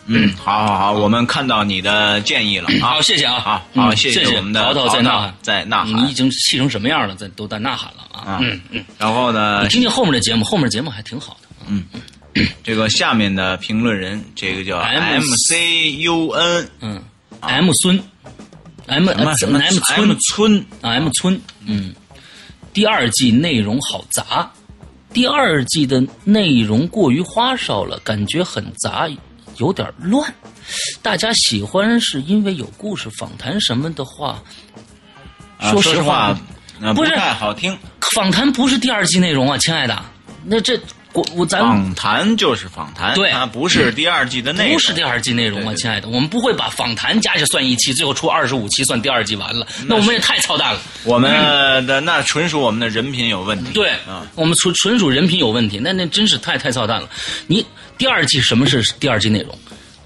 嗯，好好好，我们看到你的建议了。[COUGHS] 啊好，。谢谢啊，好谢谢谢我们的淘淘在呐喊，在呐喊你已经气成什么样了，在都在呐喊了啊。啊嗯嗯，然后呢你，听听后面的节目，后面的节目还挺好的。嗯 [COUGHS] 这个下面的评论人，这个叫 M M C U N 嗯，M 孙，M 什么 M 村 M 村，啊，M 村，嗯，第二季内容好杂，第二季的内容过于花哨了，感觉很杂，有点乱。大家喜欢是因为有故事、访谈什么的话，啊说实说话不是太好听。访谈不是第二季内容啊，亲爱的。那这我我咱们访谈就是访谈，对啊不是第二季的内容，不是第二季内容啊，对对亲爱的，我们不会把访谈加起来算一期，最后出二十五期算第二季完了，那我们也太操蛋了。我们的那纯属我们的人品有问题。对，啊，我们纯纯属人品有问题，那那真是太太操蛋了。你第二季什么是第二季内容？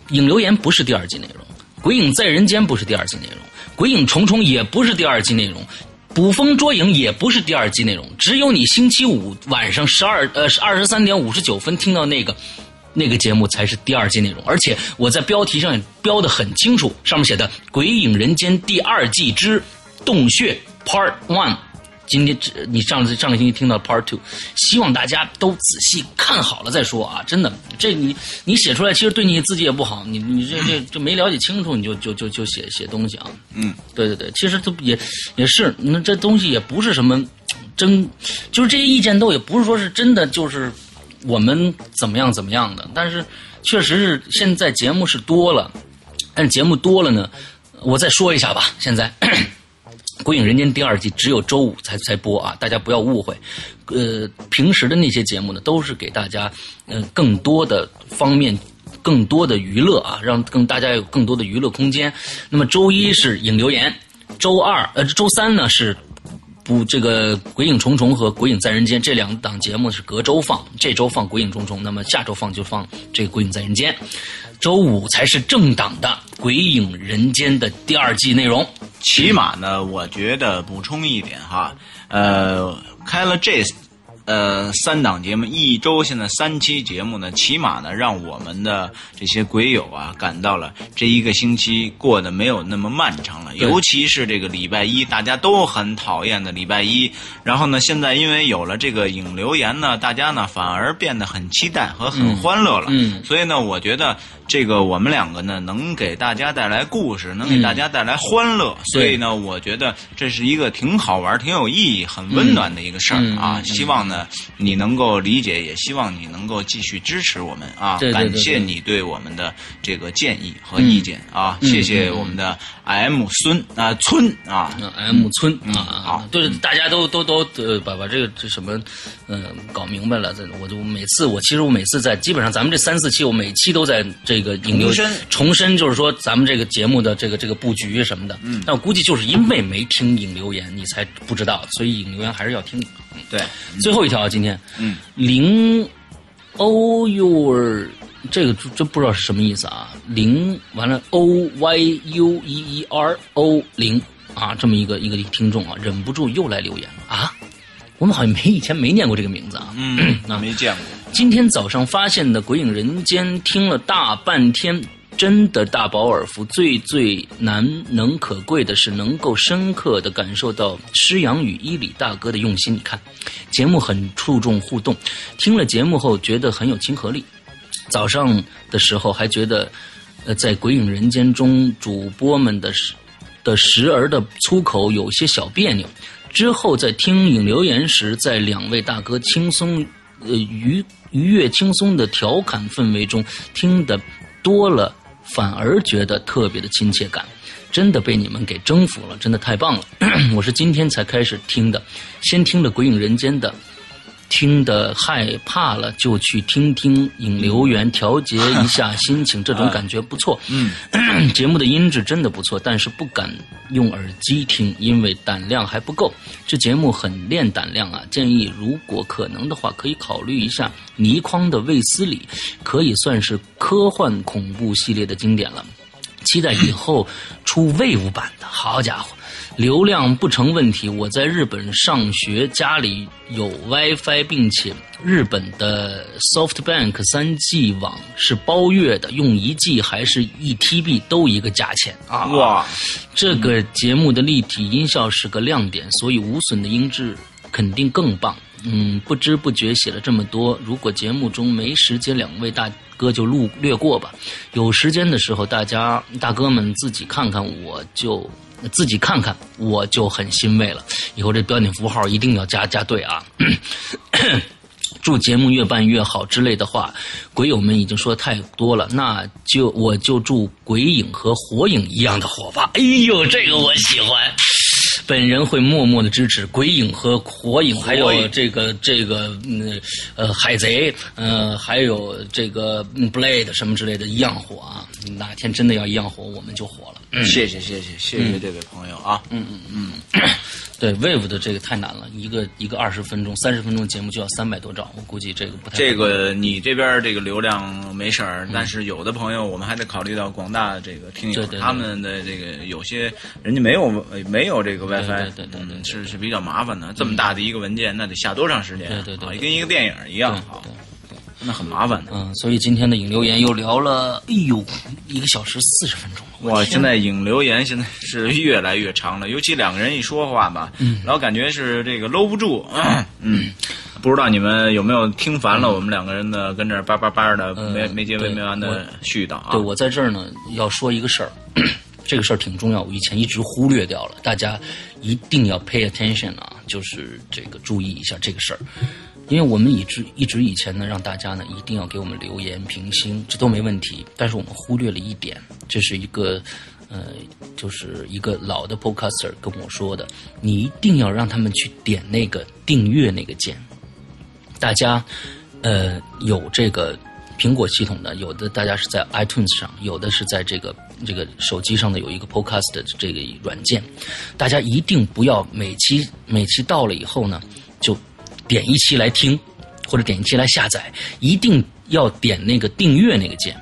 影留言不是第二季内容，鬼影在人间不是第二季内容，鬼影重重也不是第二季内容。捕风捉影也不是第二季内容，只有你星期五晚上十二呃二十三点五十九分听到那个那个节目才是第二季内容，而且我在标题上也标的很清楚，上面写的《鬼影人间》第二季之洞穴 Part One。今天只你上次上个星期听到 Part Two，希望大家都仔细看好了再说啊！真的，这你你写出来其实对你自己也不好，你你这这这没了解清楚你就就就就写写东西啊！嗯，对对对，其实都也也是，那这东西也不是什么真，就是这些意见都也不是说是真的，就是我们怎么样怎么样的，但是确实是现在节目是多了，但节目多了呢，我再说一下吧，现在。《鬼影人间》第二季只有周五才才播啊，大家不要误会。呃，平时的那些节目呢，都是给大家嗯、呃更多的方面、更多的娱乐啊，让更大家有更多的娱乐空间。那么周一是影留言，周二呃周三呢是不，这个《鬼影重重》和《鬼影在人间》这两档节目是隔周放，这周放《鬼影重重》，那么下周放就放这个《鬼影在人间》，周五才是正档的《鬼影人间》的第二季内容。起码呢，我觉得补充一点哈，呃，开了这呃三档节目，一周现在三期节目呢，起码呢让我们的这些鬼友啊感到了这一个星期过得没有那么漫长了，尤其是这个礼拜一，大家都很讨厌的礼拜一。然后呢，现在因为有了这个影留言呢，大家呢反而变得很期待和很欢乐了。嗯所以呢，我觉得这个我们两个呢，能给大家带来故事，能给大家带来欢乐。所以呢，我觉得这是一个挺好玩、挺有意义、很温暖的一个事儿、啊。希望呢，你能够理解，也希望你能够继续支持我们啊！对对对感谢你对我们的这个建议和意见啊！谢谢我们的 M 孙啊村啊，嗯 M 村嗯啊，好对，大家都都都呃把把这个这什么呃搞明白了。这我就每次我其实我每次在基本上咱们这三四期我每期都在这个引流重申。重申，就是说咱们这个节目的这个这个布局什么的。嗯，但我估计就是因为没听引流言，你才不知道，所以引流言还是要听。对，最后一条啊，今天，嗯，零 o your 这个真不知道是什么意思啊，零完了 o y u e e r o 零。啊，这么一个一个听众啊，忍不住又来留言。了啊，我们好像没以前没念过这个名字啊，嗯，那 [CLEARS THROAT] 没见过，今天早上发现的《鬼影人间》，听了大半天，真的大饱耳福。最最难能可贵的是，能够深刻的感受到施阳与伊里大哥的用心。你看，节目很注重互动，听了节目后觉得很有亲和力。早上的时候还觉得，呃，在《鬼影人间》中主播们的时的时而的粗口有些小别扭。之后在听影留言时，在两位大哥轻松、呃愉愉悦、轻松的调侃氛围中，听的多了，反而觉得特别的亲切感。真的被你们给征服了，真的太棒了！[CLEARS THROAT] 我是今天才开始听的，先听了《鬼影人间》的，听得害怕了，就去听听引流员，调节一下心情，这种感觉不错。嗯，[CLEARS THROAT] 节目的音质真的不错，但是不敢用耳机听，因为胆量还不够。这节目很练胆量啊！建议如果可能的话，可以考虑一下倪匡的《卫斯理》，可以算是科幻恐怖系列的经典了。期待以后出 Wave 版的，好家伙！流量不成问题。我在日本上学，家里有 WiFi，并且日本的 SoftBank 三 G 网是包月的，用一 G 还是一 TB 都一个价钱啊！哇，这个节目的立体音效是个亮点，所以无损的音质肯定更棒。嗯，不知不觉写了这么多，如果节目中没时间，两位大哥就录略过吧。有时间的时候，大家大哥们自己看看，我就自己看看，我就很欣慰了。以后这标点符号一定要加加对啊。[CLEARS THROAT] 祝节目越办越好之类的话，鬼友们已经说的太多了，那就我就祝鬼影和火影一样的火吧。哎呦，这个我喜欢。本人会默默的支持鬼影和火影，还有这个这个嗯呃海贼，呃还有这个嗯 Blade 什么之类的一样火啊！哪天真的要一样火，我们就火了。谢谢谢谢谢谢这位朋友啊，嗯嗯嗯对 Wave 的这个太难了，一个一个二十分钟、三十分钟节目就要三百多兆，我估计这个不太这个你这边这个流量没事儿，但是有的朋友我们还得考虑到广大这个听友，他们的这个有些人家没有呃没有这个 WiFi，对对对对对嗯是是比较麻烦的。这么大的一个文件，那得下多长时间啊？对对对跟一个电影一样啊，那很麻烦的。嗯，所以今天的引流言又聊了，哎呦，一个小时四十分钟了。哇，现在引留言现在是越来越长了，尤其两个人一说话吧，嗯老感觉是这个搂不住。嗯，不知道你们有没有听烦了我们两个人的跟这儿叭叭叭的没没结尾没完的絮叨啊？对我在这儿呢，要说一个事儿，[COUGHS] 这个事儿挺重要，我以前一直忽略掉了，大家一定要 pay attention 啊，就是这个注意一下这个事儿，因为我们一直一直以前呢，让大家呢一定要给我们留言评星，这都没问题，但是我们忽略了一点，这是一个。呃，就是一个老的 podcaster 跟我说的，你一定要让他们去点那个订阅那个键，大家呃有这个苹果系统的，有的大家是在 iTunes 上，有的是在这个这个手机上的有一个 Podcast 的这个软件，大家一定不要每期每期到了以后呢，就点一期来听，或者点一期来下载，一定要点那个订阅那个键，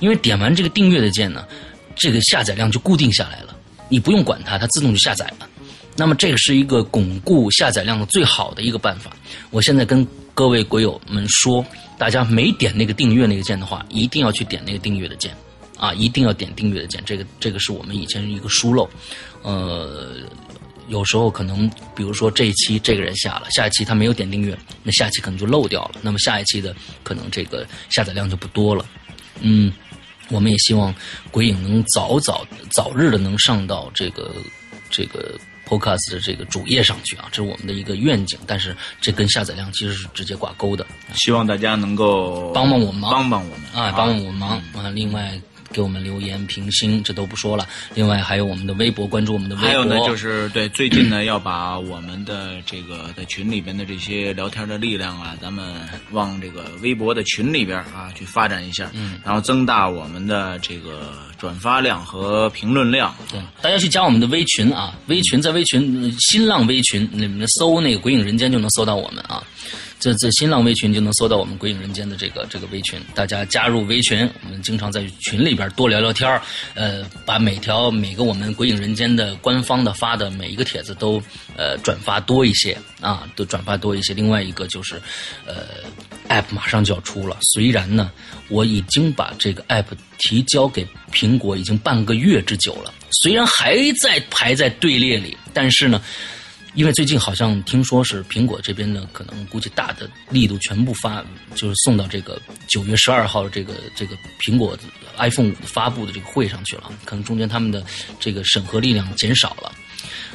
因为点完这个订阅的键呢，这个下载量就固定下来了，你不用管它，它自动就下载了。那么这个是一个巩固下载量的最好的一个办法。我现在跟各位鬼友们说，大家没点那个订阅那个键的话，一定要去点那个订阅的键，啊，一定要点订阅的键。这个这个是我们以前一个疏漏，呃，有时候可能比如说这一期这个人下了，下一期他没有点订阅，那下一期可能就漏掉了，那么下一期的可能这个下载量就不多了，嗯。我们也希望鬼影能早早早日的能上到这个这个 Podcast 的这个主页上去啊，这是我们的一个愿景。但是这跟下载量其实是直接挂钩的，希望大家能够帮帮我们忙，帮帮我们啊，帮帮我们忙啊！另外。给我们留言评星，这都不说了。另外还有我们的微博，关注我们的微博。还有呢，就是对最近呢，要把我们的这个在群里边的这些聊天的力量啊，咱们往这个微博的群里边啊去发展一下，嗯，然后增大我们的这个转发量和评论量。对，大家去加我们的微群啊，微群在微群新浪微群里面搜那个“鬼影人间”就能搜到我们啊。这这新浪微群就能搜到我们《鬼影人间》的这个这个微群，大家加入微群，我们经常在群里边多聊聊天呃，把每条每个我们《鬼影人间》的官方的发的每一个帖子都呃转发多一些啊，都转发多一些。另外一个就是，呃，App 马上就要出了，虽然呢，我已经把这个 App 提交给苹果已经半个月之久了，虽然还在排在队列里，但是呢。因为最近好像听说是苹果这边呢，可能估计大的力度全部发，就是送到这个九月十二号这个这个苹果 iPhone 五发布的这个会上去了。可能中间他们的这个审核力量减少了，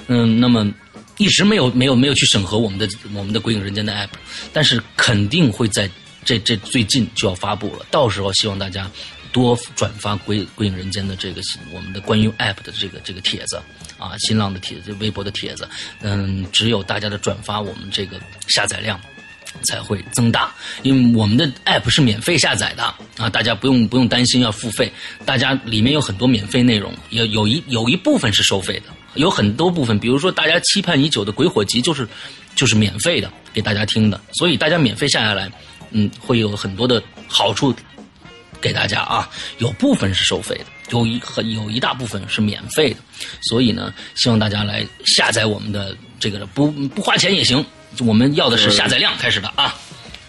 嗯，那么一直没有没有没有去审核我们的我们的《鬼影人间》的 App，但是肯定会在这这最近就要发布了。到时候希望大家多转发《鬼鬼影人间》的这个我们的关于 App 的这个这个帖子。啊，新浪的帖子、微博的帖子，嗯，只有大家的转发，我们这个下载量才会增大。因为我们的 app 是免费下载的啊，大家不用不用担心要付费。大家里面有很多免费内容，有有一有一部分是收费的，有很多部分，比如说大家期盼已久的《鬼火集》就是就是免费的给大家听的，所以大家免费下下来，嗯，会有很多的好处给大家啊。有部分是收费的。有一很有一大部分是免费的，所以呢，希望大家来下载我们的这个不不花钱也行，我们要的是下载量开始的啊，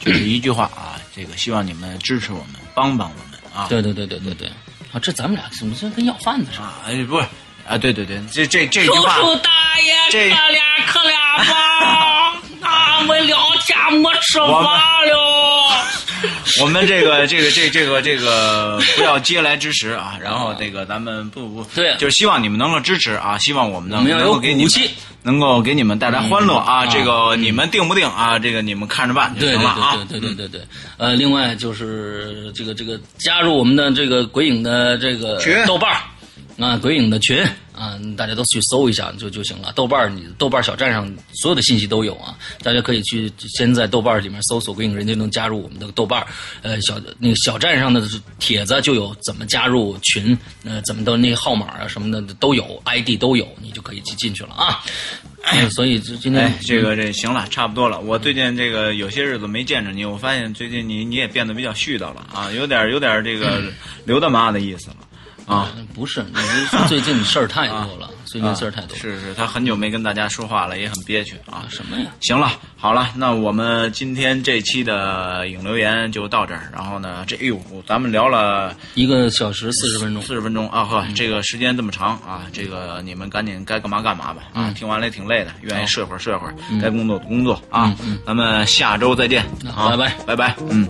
就是一句话啊，这个希望你们支持我们，帮帮我们啊。对对对对对对，啊，这咱们俩怎么像跟要饭的似的？哎，不是啊，对对对，这这这句话，叔叔大爷，这俩可俩吧，俺们两天没吃饭了。我们这个这个这这个这个不要嗟来之食啊，然后这个咱们不不对，就是希望你们能够支持啊，希望我们能能够给你们能够给你们带来欢乐啊，这个你们定不定啊？这个你们看着办就行了啊。对对对对对对，呃，另外就是这个这个加入我们的这个鬼影的这个豆瓣啊，鬼影的群。啊，大家都去搜一下就就行了。豆瓣儿，你豆瓣儿小站上所有的信息都有啊，大家可以去先在豆瓣儿里面搜索“鬼影人”，家能加入我们的豆瓣儿。呃，小那个小站上的帖子就有怎么加入群，呃，怎么的那个号码啊什么的都有，ID 都有，你就可以进进去了啊。所以今天这个这行了，差不多了。我最近这个有些日子没见着你，我发现最近你你也变得比较絮叨了啊，有点有点这个刘大妈的意思了。啊，不是，你是最近事儿太多了，最近事儿太多。是是，他很久没跟大家说话了，也很憋屈啊。什么呀？行了，好了，那我们今天这期的影留言就到这儿。然后呢，这哎呦，咱们聊了一个小时四十分钟，四十分钟啊呵，这个时间这么长啊，这个你们赶紧该干嘛干嘛吧啊，听完了也挺累的，愿意睡会儿睡会儿，该工作工作啊。咱们下周再见，拜拜拜拜，嗯。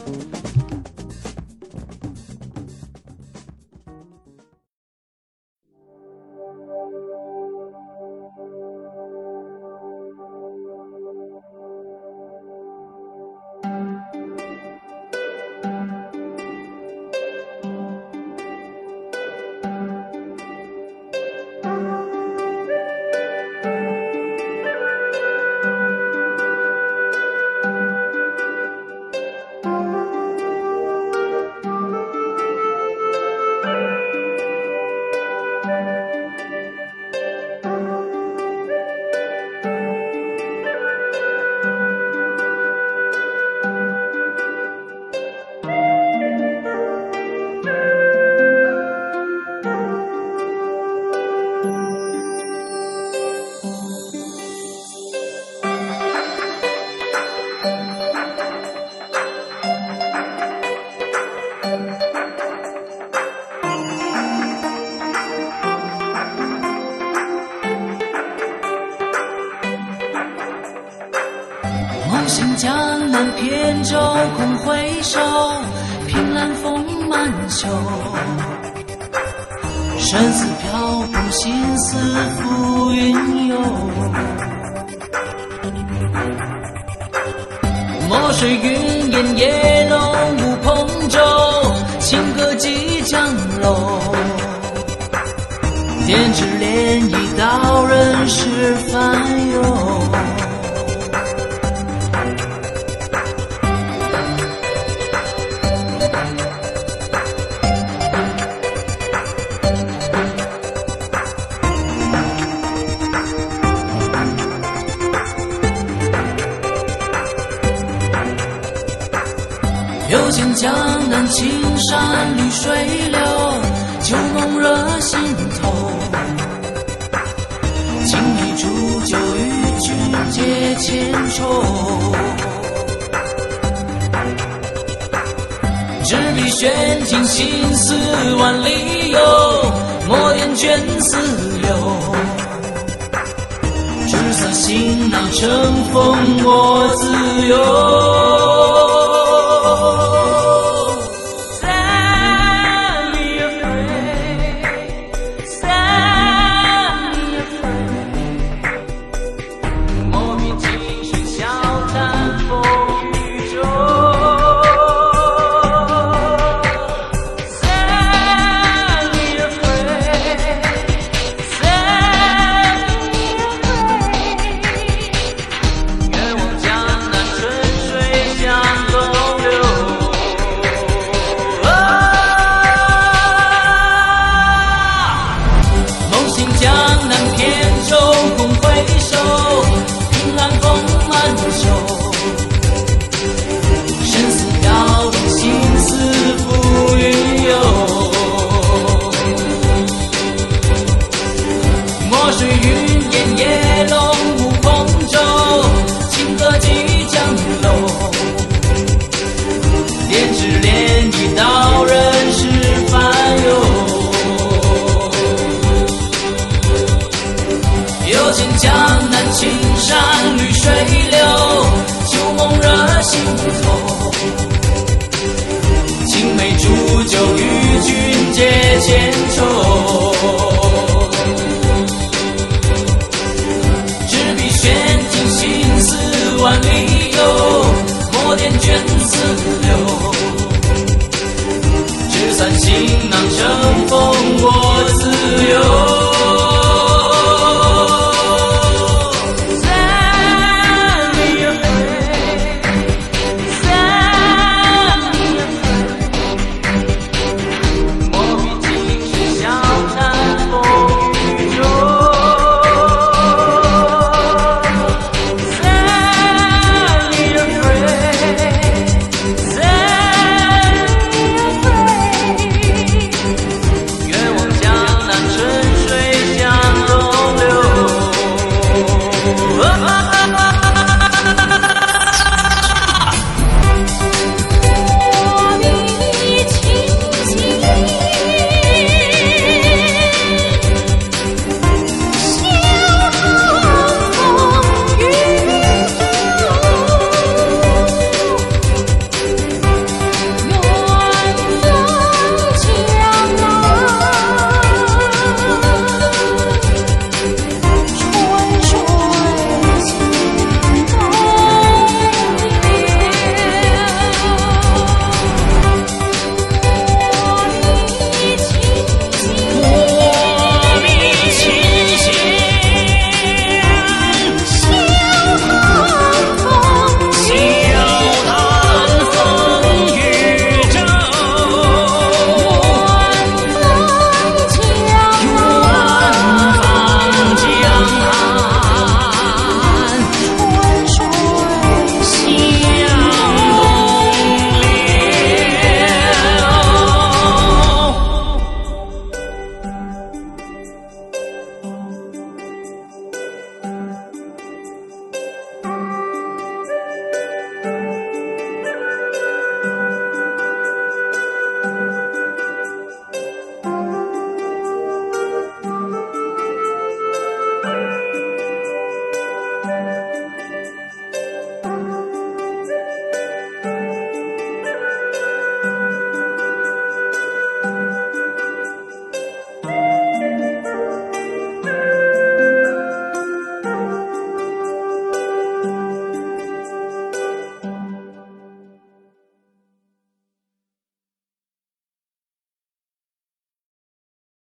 热心